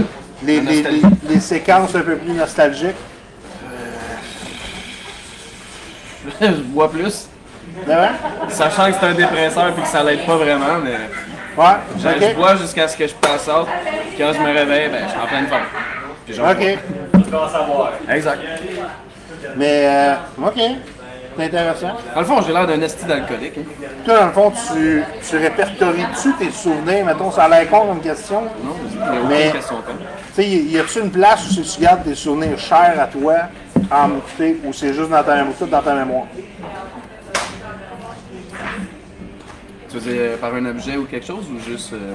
Les, la les, nostalgie? les- les séquences un peu plus nostalgiques? Je bois plus. C'est vrai? Sachant que c'est un dépresseur et que ça l'aide pas vraiment, mais Ouais. je, bois jusqu'à ce que je passe out. Quand je me réveille, ben, je suis en pleine forme. Puis j'en. Ok. Tu. Exact. Mais, euh, ok. C'est intéressant. Dans le fond, j'ai l'air d'un esti d'alcoolique. hein. Toi, dans le fond, tu, tu répertories-tu tes souvenirs? Mettons, ça a l'air con comme question. Non, Mais-. Tu sais, y y a-tu une place où tu gardes tes souvenirs chers à toi, en écouter, ou c'est juste dans ta, tout dans ta mémoire? Tu veux dire par un objet ou quelque chose ou juste euh,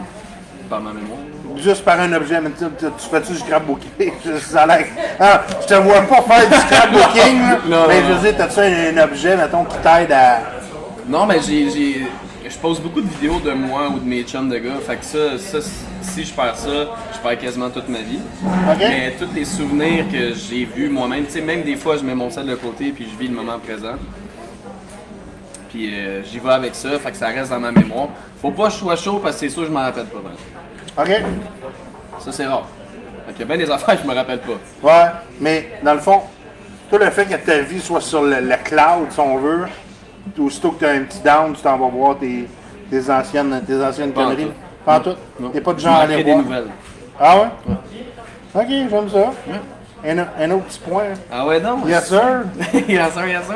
par ma mémoire? Juste par un objet, mais tu, tu, tu fais-tu du scrapbooking? Ça Ah, je te vois pas faire du scrapbooking. Non, mais non, je veux dire, t'as-tu un, un objet, mettons, qui t'aide à. Non, mais j'ai, je pose beaucoup de vidéos de moi ou de mes chums de gars. Fait que ça, ça si je perds ça, je perds quasiment toute ma vie. Mais tous les souvenirs que j'ai vus moi-même, tu sais, même des fois, je mets mon sel de côté puis je vis le moment présent. Puis euh, j'y vais avec ça, fait que ça reste dans ma mémoire. Faut pas que je sois chaud parce que c'est sûr que je m'en rappelle pas. vraiment. OK? Ça, c'est rare. Fait qu'il y a bien des affaires que je me rappelle pas. Ouais, mais dans le fond, tout le fait que ta vie soit sur le, le cloud, si on veut, aussitôt que tu as un petit down, tu t'en vas voir tes, tes anciennes, tes anciennes Pas conneries. tout. Pas en tout? T'es pas de genre à aller crée voir? des nouvelles. Ah ouais? Ok, j'aime ça. Un, autre petit point. Ah ouais, non? Yes, sir. yes, sir, yes, sir.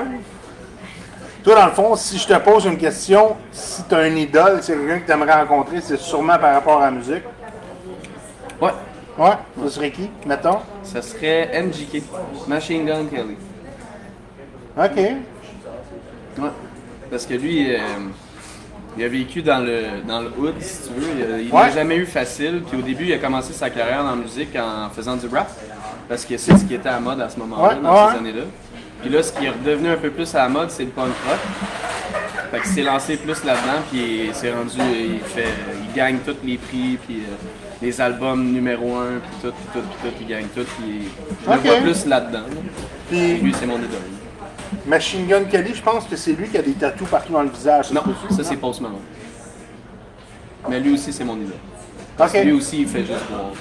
Toi, dans le fond, si je te pose une question, si tu as un idole, c'est quelqu'un que tu aimerais rencontrer, c'est sûrement par rapport à la musique. Ouais. Ouais, ce serait qui, mettons? Ça serait MGK, Machine Gun Kelly. Ok. Ouais. Parce que lui, euh, il a vécu dans le, dans le hood, si tu veux. Il n'a Ouais. jamais eu facile. Puis au début, il a commencé sa carrière dans la musique en faisant du rap. Parce que c'est ce qui était à la mode à ce moment-là, Ouais, dans ces années-là. Puis là, ce qui est redevenu un peu plus à la mode, c'est le punk rock. Fait qu'il s'est lancé plus là-dedans, puis il s'est rendu, il fait, il gagne tous les prix, puis euh, les albums numéro un, puis tout, puis tout, puis tout, il gagne tout, puis je le vois plus là-dedans. là. Puis Lui, c'est mon idole. Machine Gun Kelly, je pense que c'est lui qui a des tatous partout dans le visage. Non, ça c'est Post Malone. Mais lui aussi, c'est mon idole. Ok. Lui aussi, il fait juste boire.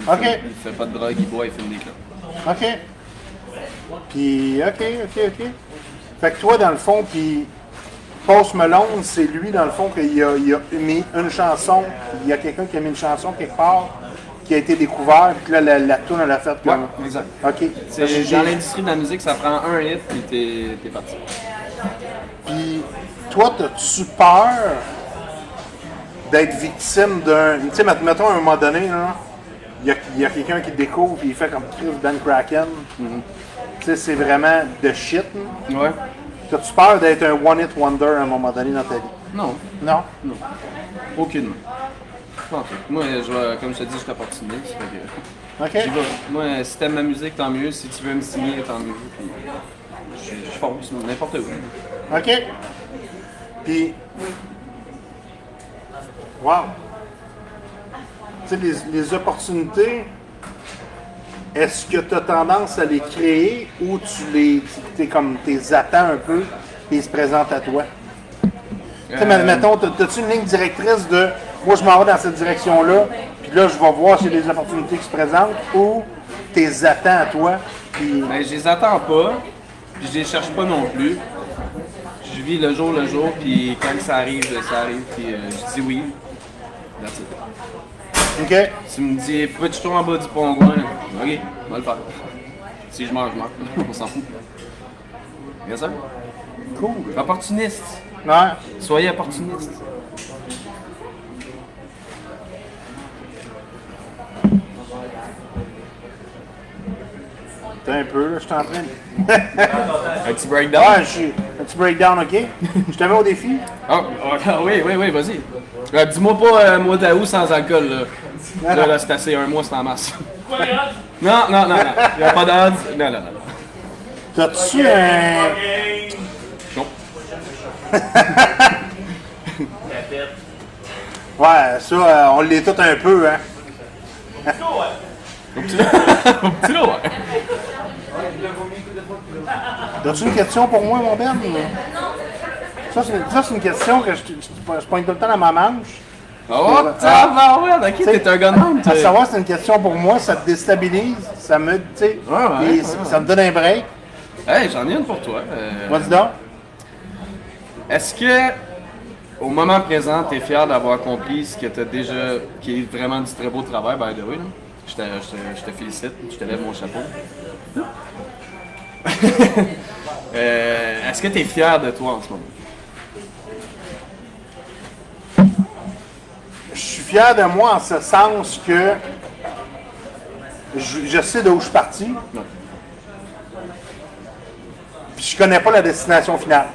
Il Ok. Fait, il fait pas de drogue, il boit, il fume des clopes. OK. Puis, OK, OK, OK. Fait que toi, dans le fond, puis Post Malone, c'est lui, dans le fond, qu'il a, il a mis une chanson, il y a quelqu'un qui a mis une chanson quelque part, qui a été découvert, puis là, la, la tourne, elle a fait comme... Ouais, exact. OK. C'est- Dans l'industrie de la musique, ça prend un hit, puis t'es t'es parti. Puis, toi, t'as-tu peur d'être victime d'un... Tu sais, met- mettons, à un moment donné, il y a, a quelqu'un qui te découvre, puis il fait comme Chris Ben Kraken. Tu sais, c'est vraiment de shit. là. Ouais. T'as-tu peur d'être un one-hit wonder à un moment donné dans ta vie? Non, Non? non. Aucunement. Pas en tout. Moi, je vais, comme je te dis, je suis opportuniste. que OK. j'y vais. Moi, si t'aimes ma musique, tant mieux. Si tu veux me signer, tant mieux. Puis, je, je fonce, n'importe où. OK. Puis... Wow! Tu sais, les, les opportunités, est-ce que tu as tendance à les créer ou tu les... T'es comme... T'es attends un peu et ils se présentent à toi? Tu sais, Euh, mettons, t'as-tu une ligne directrice de moi je m'en vais dans cette direction-là, puis là je vais voir s'il y a des opportunités qui se présentent, ou tes attends à toi, puis Ben, je les attends pas, puis je les cherche pas non plus. Je vis le jour le jour, puis quand ça arrive, ça arrive, puis euh, je dis oui. That's it. ok, Tu me dis, peux-tu tourner en bas du pont Ok, on va le faire. Si je meurs, je meurs. on s'en fout. Bien sûr. cool. Opportuniste. Ouais. Soyez opportuniste. T'as un peu, là, je suis en train de... Un petit breakdown. Ouais, je. Un petit breakdown, ok? Je te mets au défi? Ah, ah, oui, oui, oui, vas-y. Euh, Dis-moi pas euh, mois d'août sans alcool, là? Là, là c'est assez, un mois, c'est en mars. non, non, non, non. Il n'y a pas d'odds. Non, non, non. T'as-tu un. Chaud. La tête. Ouais, ça, euh, on l'est tout un peu, hein. Au petit Au petit lot, ouais. T'as-tu une question pour moi, mon Ben? Ça, c'est ça, c'est une question que je, je, je pointe tout le temps dans ma manche. Oh, tabarouette, ok, t'es un gars de même. À savoir, c'est une question pour moi, ça te déstabilise, ça me, tu sais, Ouais, ouais, et ouais, ça- ouais. ça me donne un break. Hey, j'en ai une pour toi. Euh, Vas-y donc. Est-ce que, au moment présent, tu es fier d'avoir accompli ce que tu as déjà, qui est vraiment du très beau travail, by the way, là? Je te, je, te, je te félicite, je te lève mon chapeau. Euh, Est-ce que tu es fier de toi en ce moment? Je suis fier de moi en ce sens que je, je sais d'où je suis parti. Non. Puis je connais pas la destination finale.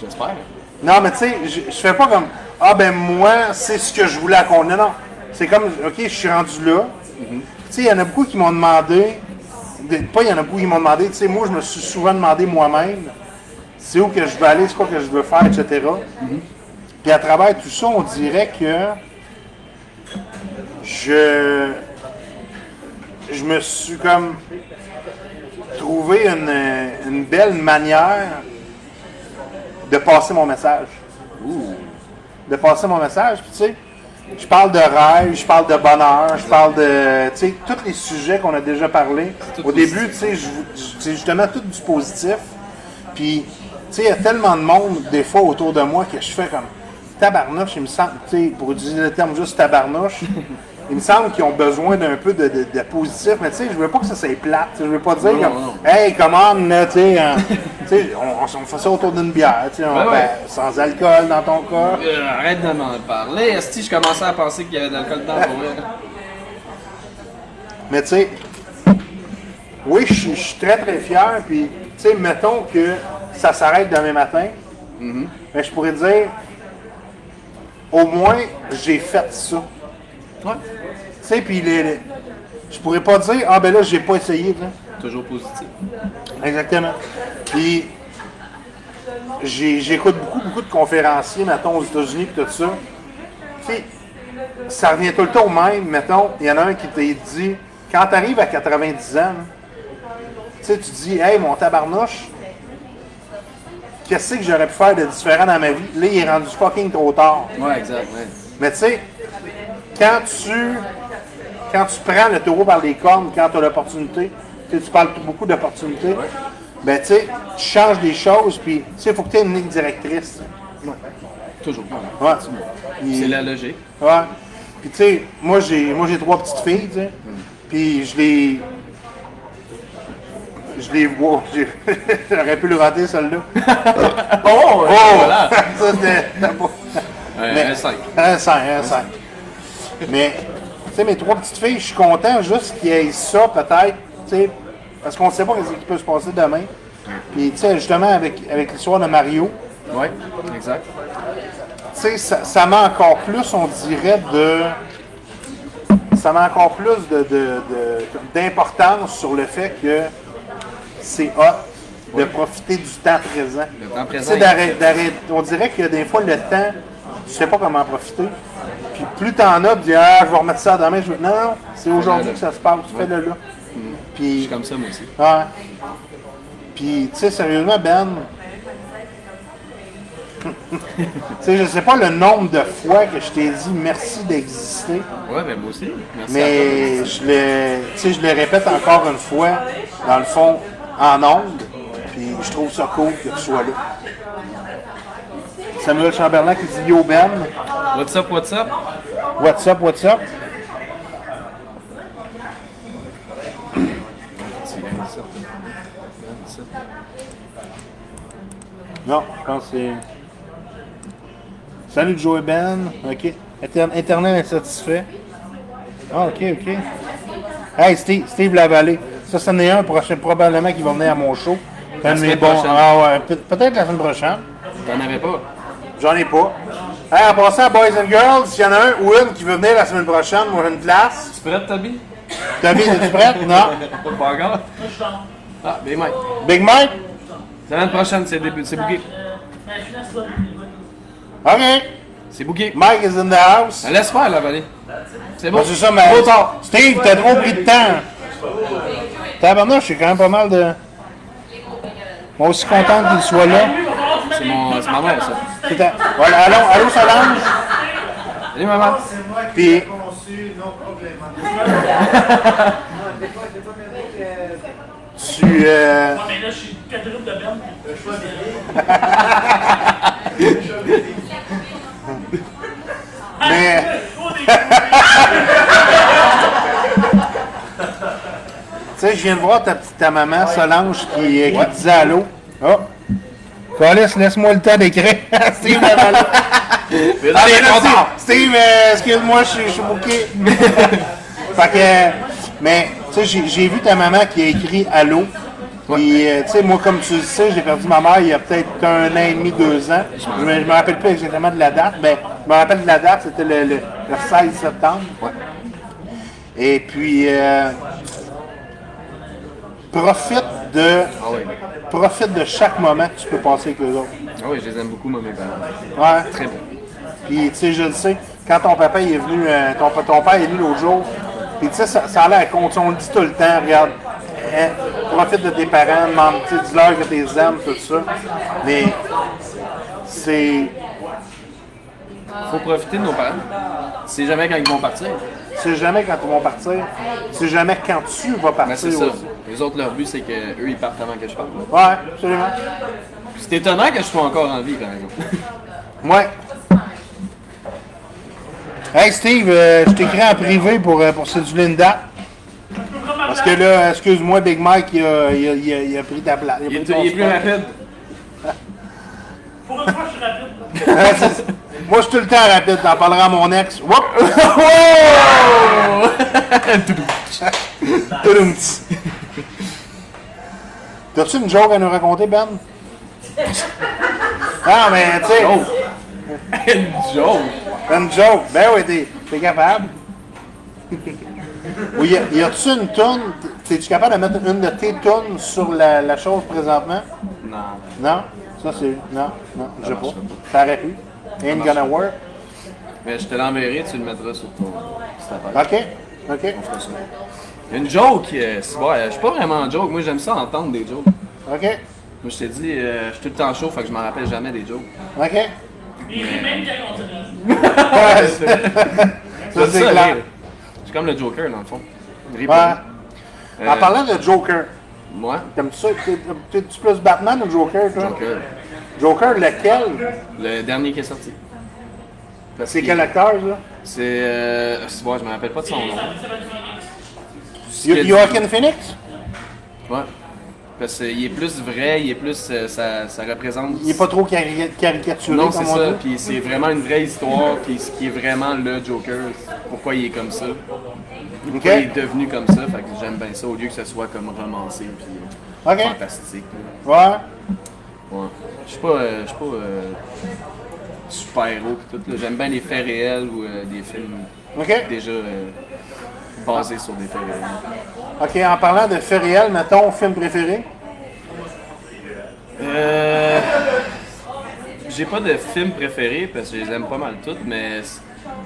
J'espère. Non, mais tu sais, je, je fais pas comme Ah ben moi, c'est ce que je voulais accomplir. Non, non. C'est comme OK, je suis rendu là. Tu sais, il y en a beaucoup qui m'ont demandé. Pas il y en a beaucoup qui m'ont demandé, tu sais, moi je me suis souvent demandé moi-même c'est où que je veux aller, c'est quoi que je veux faire, etc. Puis à travers tout ça, on dirait que je je me suis comme trouvé une, une belle manière de passer mon message. De passer mon message. Puis tu sais, je parle de rêve, je parle de bonheur, je parle de, tu sais, tous les sujets qu'on a déjà parlé. Au début, tu sais, je- c'est justement tout du positif. Puis, tu sais, il y a tellement de monde, des fois, autour de moi, que je fais comme tabarnouche, il me semble, tu sais, pour utiliser le terme juste tabarnouche, il me semble qu'ils ont besoin d'un peu de, de- de positif, mais tu sais, je veux pas que ça soit plate. Je veux pas dire Non, comme, non, non. hey, comment, là, tu sais, hein, on, on fait ça autour d'une bière, tu sais, Ouais, sans alcool dans ton cas. Euh, arrête de m'en parler. Est-ce que je commençais à penser qu'il y avait de l'alcool dedans pour vrai? Mais tu sais, oui, je suis- très très fier. Puis, tu sais, mettons que ça s'arrête demain matin, mais je pourrais dire, au moins, j'ai fait ça. Ouais. Sais, puis les, les- je pourrais pas dire, ah ben là, j'ai pas essayé. là. Toujours positif. Exactement. Puis, j'écoute beaucoup, beaucoup de conférenciers, mettons, aux États-Unis, puis tout ça. Tu sais, ça revient tout le temps au même. Mettons, il y en a un qui t'a dit, quand tu arrives à 90 ans, tu sais, tu dis, hey, mon tabarnouche, qu'est-ce que j'aurais pu faire de différent dans ma vie? Là, il est rendu fucking trop tard. Ouais, exact. Ouais. Mais tu sais, quand tu, quand tu prends le taureau par les cornes, quand tu as l'opportunité, tu parles beaucoup d'opportunités, ben tu sais, tu changes des choses, puis il faut que tu aies une ligne directrice. Toujours. Ouais. Puis- C'est la logique. Ouais. Puis tu sais, moi j'ai moi j'ai trois petites filles, tu sais. Puis je les je les vois. J'aurais pu le rater celle-là. Oh! Oh! Voilà! Ça c'était. Un, un cinq. Un 5, un 5. Mais, sais, mes trois petites filles, je suis content juste qu'il y ait ça, peut-être, tu sais, parce qu'on ne sait pas ce qui peut se passer demain. Puis, tu sais, justement, avec, avec l'histoire de Mario, exact. tu sais, ça, ça met encore plus, on dirait, de. Ça met encore plus de, de- de- d'importance sur le fait que c'est hot de profiter du temps présent. Le temps Tu sais, on dirait que des fois, le temps, tu sais pas comment en profiter. Puis plus t'en as, tu dis, ah, je vais remettre ça demain. Je... Non, non, c'est aujourd'hui que ça se passe. Fais-le là. Je Puis, suis comme ça, moi aussi. ouais. Puis, tu sais, sérieusement, Ben, tu sais, je sais pas le nombre de fois que je t'ai dit merci d'exister, Ouais, ben moi aussi. Merci à mais je le, tu sais, je le répète encore une fois, dans le fond, en ondes, puis je trouve ça cool que tu sois là. Samuel Chamberlain qui dit Yo Ben. What's up, what's up? what's up, what's up? Non, je pense que c'est. Salut Joe et Ben. Ok. Inter- Internet insatisfait. Ah, ok, ok. Hey, Steve, Steve Lavallée. Ça, c'en est un prochain, probablement qui va venir à mon show. Un de mes bons. Ah ouais, peut- peut-être la semaine prochaine. T'en avais pas? J'en ai pas. Hey, en passant, Boys and Girls, s'il y en a un ou une qui veut venir la semaine prochaine, moi j'ai une place. Tu prêtes, Toby? Toby, es-tu prête? Non? Pas encore? Ah, Big Mike. Big Mike? Semaine prochaine, c'est début, c'est booké. OK. C'est booké. Mike is in the house. Ben, Laisse faire, la vallée. C'est bon. Bon, c'est ça, mais. Trop tard. Steve, t'as trop pris de temps. Tabarnouche, je suis quand même pas mal de. Moi aussi content qu'il soit là. C'est mon, c'est ma mère, ça. C'est Voilà, allô Solange. Salut, maman. Puis, tu. Euh, Mais là, je suis quadruple de Ben. mais. Tu sais, je viens de voir ta petite ta maman, Solange, qui, euh, qui disait allô. Oh! Colis, laisse-moi le temps d'écrire. Steve. Mais Ah, mais trop tard. Steve, Steve, euh, excuse-moi, je suis- bouqué. fait que, mais, tu sais, j'ai- j'ai vu ta maman qui a écrit Allô. Puis, euh, tu sais, moi, comme tu le sais, j'ai perdu ma mère il y a peut-être un an et demi, deux ans. Je me, je me rappelle plus exactement de la date. Ben, je me rappelle de la date, c'était le, le- le 16 septembre. Et puis, euh, profite de, profite de chaque moment que tu peux passer avec eux autres. Ah oui, je les aime beaucoup, moi, mes parents. Ouais. Très bon. Puis, tu sais, je le sais, quand ton papa il est venu, euh, ton, ton père est venu l'autre jour, puis tu sais, ça, ça a l'air con, on le dit tout le temps, regarde, hein, profite de tes parents, dis-leur que t'es aimes, tout ça. Mais, c'est, Faut profiter de nos parents. C'est jamais quand ils vont partir. c'est jamais quand ils vont partir, c'est jamais quand tu vas Mais partir Ben, c'est ça. aussi. Les autres, leur but, c'est qu'eux, ils partent avant que je parte. Ouais, absolument. C'est étonnant que je sois encore en vie, par exemple. Ouais. Hey Steve, euh, je t'écris en privé pour, euh, pour séduire une date. Parce que là, excuse-moi, Big Mike, il a, il a- il a- il a pris ta place. Il est plus rapide. Pour une fois, je suis rapide. Moi, je suis tout le temps rapide, t'en parleras à mon ex. Whoop! T'as-tu une joke à nous raconter, Ben? Ah, mais tu sais, Une joke? une joke. Ben oui, t'es, t'es capable. Oui, y a-tu une toune? T'es-tu capable de mettre une de tes tunes sur la, la chose présentement? Non. Non? Ça, c'est. Non, non, je sais pas. Ça aurait pu. Ain't gonna work. Mais je te l'enverrai, tu le mettras sur ton. OK? OK? On fera ça. Une joke, euh, c'est bon, euh, je suis pas vraiment un joke. Moi, j'aime ça entendre des jokes. OK? Moi, je t'ai dit, euh, je suis tout le temps chaud, fait que je m'en rappelle jamais des jokes. OK? Il rit même quand on te rit. Ouais, ça, J'aime c'est ça, clair. rire. Je suis comme le Joker, dans le fond. Ouais. Euh, En parlant de Joker, Moi, t'aimes ça? T'es- T'es-tu plus Batman ou Joker, toi? Joker. Joker, lequel? Le dernier qui est sorti. C'est quel acteur, ça? C'est. Euh, bon, je me rappelle pas de son nom. Joaquin Phoenix? Ouais. Parce qu'il est plus vrai, il est plus. euh, ça, ça représente. Il est pas trop cari- caricaturé, Non, c'est ça. Puis c'est vraiment une vraie histoire. Puis ce qui est vraiment le Joker, pourquoi il est comme ça. Pourquoi il est devenu comme ça. Fait que j'aime bien ça au lieu que ce soit comme romancé. Puis euh, fantastique. Ouais. Ouais. Je suis pas, euh, je suis pas euh, super-héros. J'aime bien les faits réels ou euh, des films déjà euh, basés sur des faits réels. OK, en parlant de faits réels, mettons, film préféré? Euh, J'ai pas de film préféré parce que je les aime pas mal toutes, mais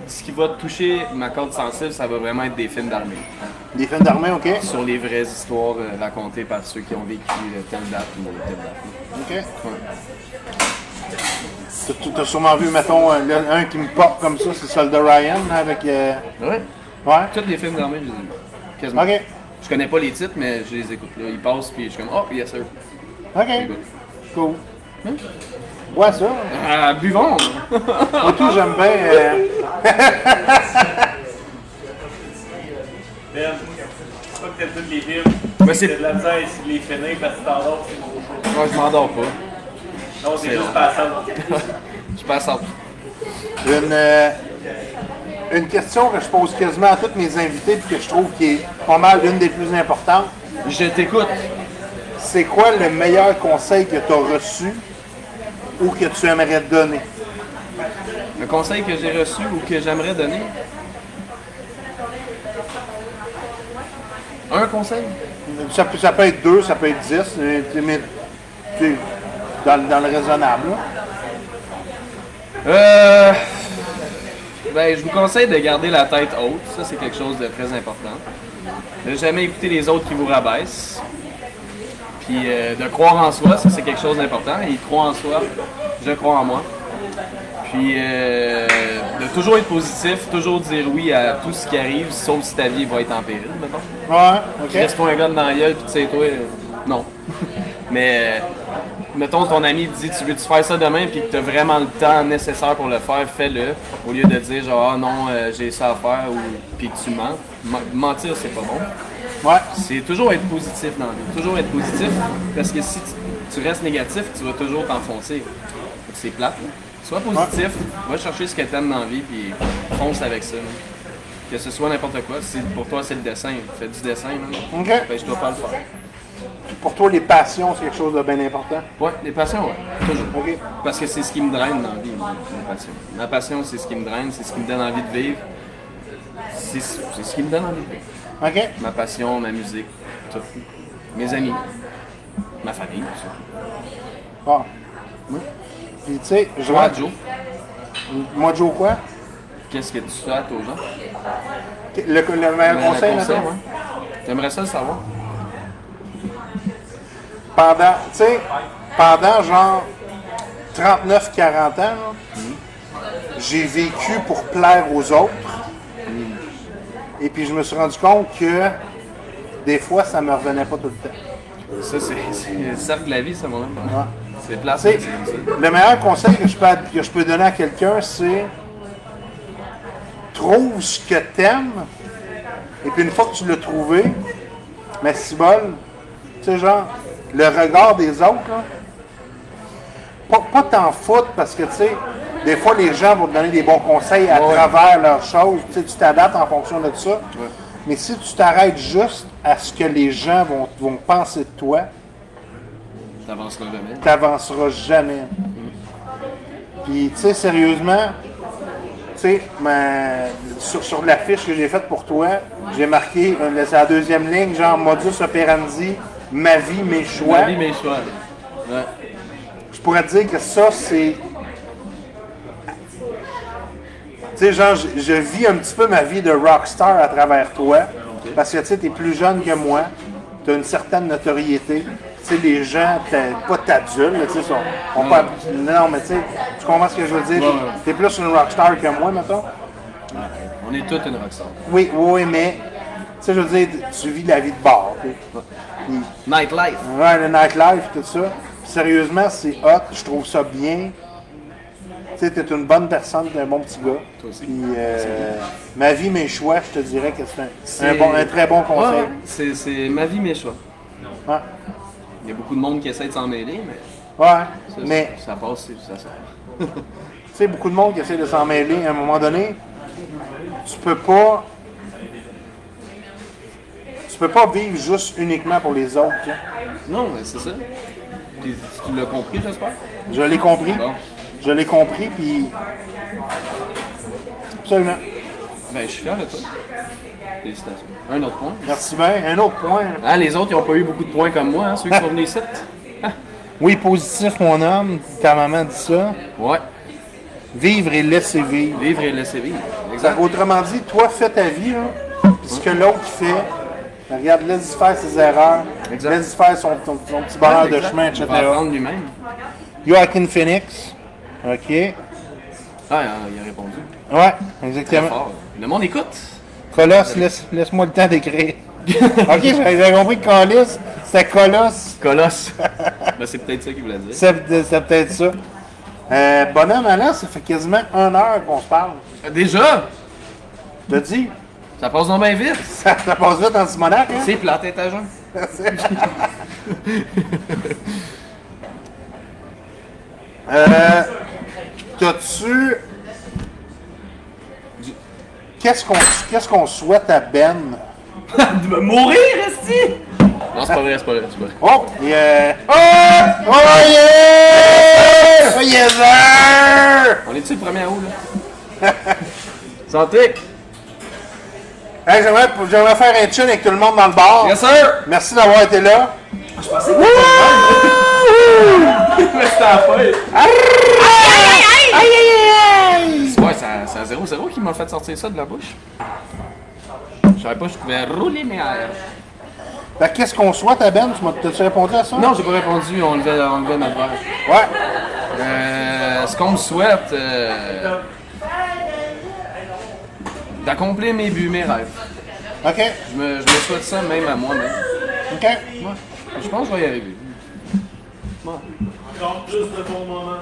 ce qui va toucher ma corde sensible, ça va vraiment être des films d'armée. Des films d'armée, OK? Sur les vraies histoires euh, racontées par ceux qui ont vécu euh, telle date ou telle date. OK. T'as- T'as sûrement vu, mettons, un, le- un qui me pop comme ça, c'est celui de Ryan, avec... euh, Ouais. Ouais? Tous les films d'armée, je les aime. Quasiment. OK. Je connais pas les titres, mais je les écoute. Là. Ils passent, puis je suis comme, oh, yes sir. OK. Cool. Ouais, ça. Ah, buvons! Moi, tout, j'aime bien... euh, Ben, je crois que t'aimes tous les films. Mais c'est- T'as de la misère à les finir parce que t'endors, c'est chaud. Moi, je m'endors pas. Non, c'est juste passable. Je passe à Une, euh, une question que je pose quasiment à tous mes invités puis que je trouve qui est pas mal l'une des plus importantes. Je t'écoute. C'est quoi le meilleur conseil que tu as reçu ou que tu aimerais donner? Un conseil que j'ai reçu ou que j'aimerais donner? Un conseil? Ça peut, ça peut être 2, ça peut être 10, mais, dans, dans le raisonnable. là. Euh, ben, je vous conseille de garder la tête haute. Ça, c'est quelque chose de très important. Ne jamais écouter les autres qui vous rabaissent. Puis euh, de croire en soi, ça, c'est quelque chose d'important. Il croit en soi, je crois en moi. Puis euh, de toujours être positif, toujours dire oui à tout ce qui arrive, sauf si ta vie va être en péril, mettons. Ouais, ok. Reste-toi un gars dans la gueule, puis tu sais, toi, euh, non. Mais, mettons, ton ami te dit, tu veux-tu faire ça demain, puis que tu as vraiment le temps nécessaire pour le faire, fais-le. Au lieu de dire, genre, ah non, euh, j'ai ça à faire, ou puis que tu mens. Men- Mentir, c'est pas bon. Ouais. C'est toujours être positif dans la vie. Toujours être positif, parce que si tu, tu restes négatif, tu vas toujours t'enfoncer. C'est plate. là. Sois positif, va chercher ce que t'aimes dans la vie, puis fonce avec ça. Que ce soit n'importe quoi. Si pour toi c'est le dessin, fais du dessin. là. Ok. Empêche-toi pas de le faire. Pour toi, les passions, c'est quelque chose de bien important. Ouais, les passions, ouais. Toujours. Ok. Parce que c'est ce qui me draine dans la vie, moi, ma passion. Ma passion, c'est ce qui me draine, c'est ce qui me donne envie de vivre. C'est ce qui me donne envie de vivre. Ok. Ma passion, ma musique, tout. Mes amis, ma famille, surtout. Bon. Puis, tu sais, je vois. Joe, Moi, Joe, quoi? Qu'est-ce que tu souhaites aux gens? Le, le meilleur conseil, mettons? ouais. T'aimerais ça le savoir? Pendant, tu sais, pendant genre 39-40 ans, j'ai vécu pour plaire aux autres. Et puis, je me suis rendu compte que des fois, ça me revenait pas tout le temps. Ça, c'est le cercle de la vie, ça, mon homme. C'est place, le meilleur conseil que je peux, que je peux donner à quelqu'un, c'est trouve ce que t'aimes, et puis une fois que tu l'as trouvé, mais si bol, tu sais, genre, le regard des autres, là, pas, pas t'en foutre parce que, tu sais, des fois, les gens vont te donner des bons conseils à Ouais. travers leurs choses, tu sais, tu t'adaptes en fonction de ça. Mais si tu t'arrêtes juste à ce que les gens vont, vont penser de toi, T'avanceras jamais. t'avanceras jamais. Puis, tu sais, sérieusement, tu sais, ma- sur, sur l'affiche que j'ai faite pour toi, j'ai marqué, euh, c'est la deuxième ligne, genre modus operandi, ma vie, mes choix. Ma vie, mes choix. Ouais. Je pourrais te dire que ça, c'est. Tu sais, genre, je, je vis un petit peu ma vie de rockstar à travers toi. Parce que, tu sais, t'es plus jeune que moi. T'as une certaine notoriété. Tu sais, les gens, t'es pas t'adultes, tu sais, sont, ont pas. Non, mais tu sais, tu comprends ce que je veux dire? Ouais, ouais. T'es plus une rockstar que moi, mettons. On est toutes une rockstar. Oui, oui, mais. Tu sais, je veux dire, tu vis la vie de bar. Nightlife. Ouais, le nightlife, tout ça. Sérieusement, c'est hot, je trouve ça bien. Tu sais, t'es une bonne personne, t'es un bon petit gars. Toi aussi. Puis, euh, ma vie, mes choix, je te dirais que c'est un, C'est- un bon, un très bon conseil. Ouais. C'est c'est ma vie, mes choix. Ouais. Il y a beaucoup de monde qui essaie de s'en mêler, mais Ouais. ça, Mais, ça passe, c'est- ça sort. tu sais, beaucoup de monde qui essaie de s'en mêler. À un moment donné, tu peux pas. Peux pas vivre juste uniquement pour les autres. sais. Non, mais c'est ça. Puis, tu l'as compris, j'espère? Je l'ai compris. Bon. Je l'ai compris, puis. Absolument. Ben, je suis fier de toi. Félicitations. Un autre point. Merci bien. Un autre point. Ah, les autres, ils n'ont pas eu beaucoup de points comme moi, hein, ceux qui sont venus ici. Oui, positif, mon homme. Ta maman dit ça. Ouais. Vivre et laisser vivre. Vivre et laisser vivre. Exact. autrement dit, toi, fais ta vie, là. Puis ce que l'autre fait, regarde, laisse-y faire ses erreurs. Laisse-y faire son, son- son petit bonheur de chemin, Il etc. va apprendre lui-même. Joaquin Phoenix. OK. Ah, il a répondu. Ouais, exactement. fort. Le monde écoute. Colosse, laisse, laisse-moi le temps d'écrire. OK, j'avais compris que Colosse, c'était Colosse. Colosse. ben, c'est peut-être ça qu'il voulait dire. C'est c'est peut-être ça. Euh, bonhomme, ça fait quasiment une heure qu'on se parle. Déjà! T'as dit? Ça passe donc bien vite. Ça, ça passe vite en Simonac, hein? C'est plate, être agent. Euh, T'as-tu. Qu'est-ce qu'on qu'est-ce qu'on souhaite à Ben? De me mourir, Esti! Non, c'est pas vrai, c'est pas vrai, c'est pas vrai. Oh! Yeah! Oh! Oh yeah! Oh sir! On est-tu le premier août, là? Santé! Hey, j'aimerais, j'aimerais faire un chin avec tout le monde dans le bar. Yes, sir! Merci d'avoir été là. Mais c'était à la fin. Ouais, c'est un 0-0 qui m'a fait sortir ça de la bouche. Je savais pas que je pouvais rouler mes airs. Que qu'est-ce qu'on souhaite à Ben? Tu m'as, t'as-tu répondu à ça? Non, j'ai pas répondu, on levait, on levait notre verre. Ouais. Euh, ce qu'on me souhaite, euh, d'accomplir mes buts, mes rêves. OK. Je me, je me souhaite ça même à moi-même. OK. Ouais. Je pense que je vais y arriver. Encore plus de bons moments.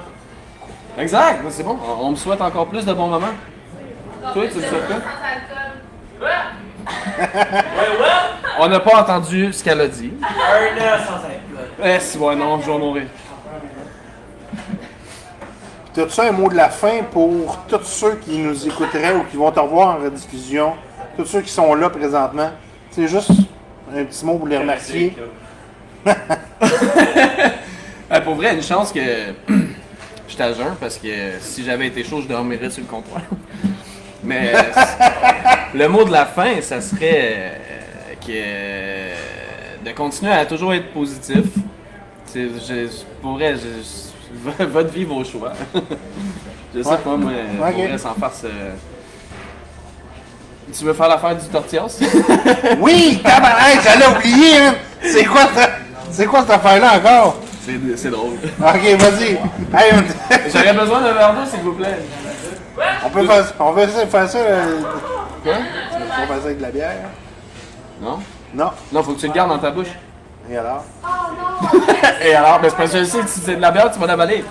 Exact, c'est bon. On, on me souhaite encore plus de bons moments. Toi, tu le souhaites quoi? On n'a pas entendu ce qu'elle a dit. Un an sans alcool. Eh, si, ouais, non, je vais mourir. T'as-tu un mot de la fin pour tous ceux qui nous écouteraient ou qui vont te revoir en rediffusion? Tous ceux qui sont là présentement? C'est juste un petit mot pour les remercier. Eh, pour vrai, une chance que j'étais à jeun parce que si j'avais été chaud, je dormirais sur le comptoir. Mais euh, le mot de la fin, ça serait euh, que de continuer à toujours être positif. C'est, je, pour vrai, je- votre vie, vos choix. je sais Ouais. pas, moi, pour Ok. vrai, sans farce. euh, Tu veux faire l'affaire du tortillas? Oui! Tabarnak, j'allais oublier, hein! C'est quoi, c'est quoi cette affaire-là encore? c'est, drôle. Ok, vas-y. J'aurais besoin d'un verre d'eau, s'il vous plaît. on peut faire, on peut essayer de faire ça. euh, Quoi? Tu veux pas faire ça avec de la bière? Non? Non. Non, faut que tu le gardes dans ta bouche. Et alors? Et alors, ben c'est parce que si c'est de la bière, tu vas l'avaler.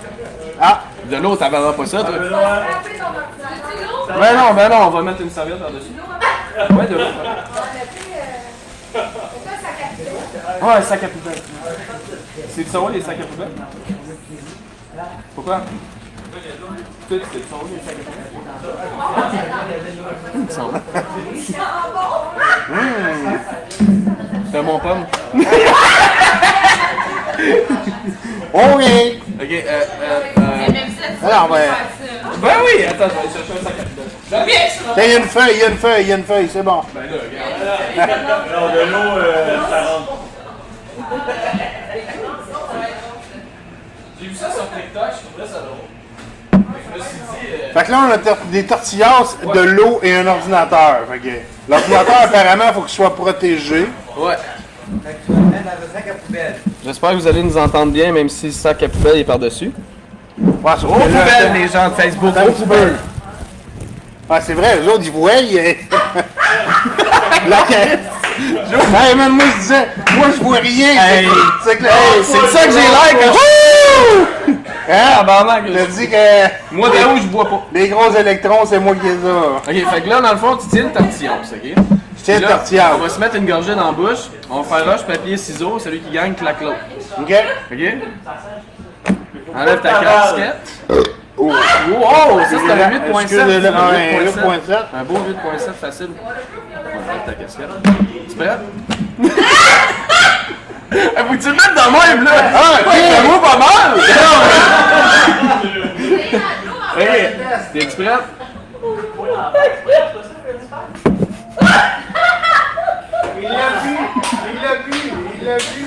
Ah! De l'eau, t'avaleras pas ça, toi. Ben non, ben non, on va mettre une serviette par-dessus. Ouais, de l'eau. Ouais, un sac à poubelle? C'est ça, les sacs à poubelle? Pourquoi? Toi, c'est ça, les sacs à poubelle? Il me semble. C'est un bon pomme. Ok! Ok, euh, euh, euh. Alors, ben, Ben oui, attends, je vais chercher un sac à tiens, il y a une feuille, il y a une feuille, il y a une feuille, c'est bon. Ben là, regarde. alors de l'eau, euh, ça rentre. J'ai vu ça sur TikTok, je trouvais ça drôle. Je me suis dit. euh, Fait que là, on a des tortillas, de l'eau et un ordinateur. Fait que l'ordinateur, apparemment, il faut qu'il soit protégé. Ouais. Tu vas le mettre dans un sac à poubelle. J'espère que vous allez nous entendre bien, même si le sac à poubelle est par-dessus. Ouais, sauf Aux poubelles, les gens de Facebook, aux poubelles. Ah, c'est vrai, eux autres, ils voient. ils- La caisse. Hey, man, moi, je disais, moi, je vois rien. Hey. c'est que, Hey, c'est de ça que j'ai l'air quand je. Hein? Tabarnak, Je te dis que Moi, de où je bois pas. les gros électrons, c'est moi qui les ai. Ok, fait que là, dans le fond, tu tiens le tortillon, ok? Je tiens Puis là, tortillard. On va se mettre une gorgée dans la bouche. On va faire roche, papier, ciseaux. Celui qui gagne, claque l'autre. OK? Ok? Enlève ta casquette. Oh, oh, ça c'est un 8.7. Excusez-le, c'est un un 8.7. 8.7. Un beau 8.7 facile. Enlève ta casquette. Tu prêt? Eh, Faut que tu le mettes dans le même là! Ah, ok. Ça vaut pas mal! Ok, t'es-tu? Il l'a vu, il l'a vu, il l'a vu.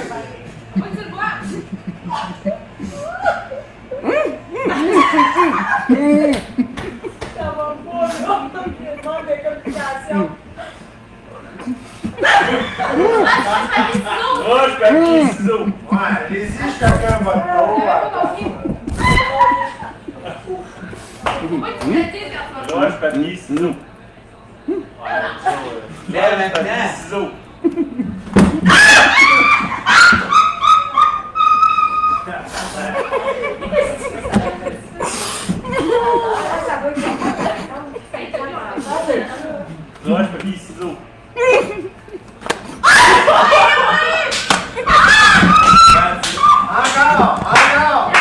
Roche, papier, ciseaux. Ouais, allez-y, chacun votre tour. Roche, papier, ciseaux. Lève maintenant. Ciseaux. Roche, papier, ciseaux. Encore, encore.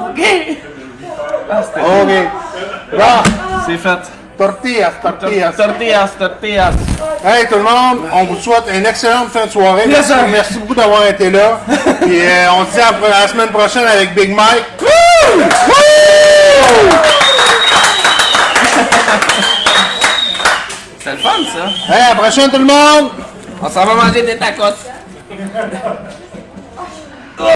OK! OK. Bon, C'est fait. Tortillas, tortillas. Tortillas. Hey tout le monde, on vous souhaite une excellente fin de soirée. Yes, merci, sir. merci beaucoup d'avoir été là. Puis euh, on se dit à la semaine prochaine avec Big Mike. C'est le fun, ça. Hey, à la prochaine tout le monde! On s'en va manger des tacos.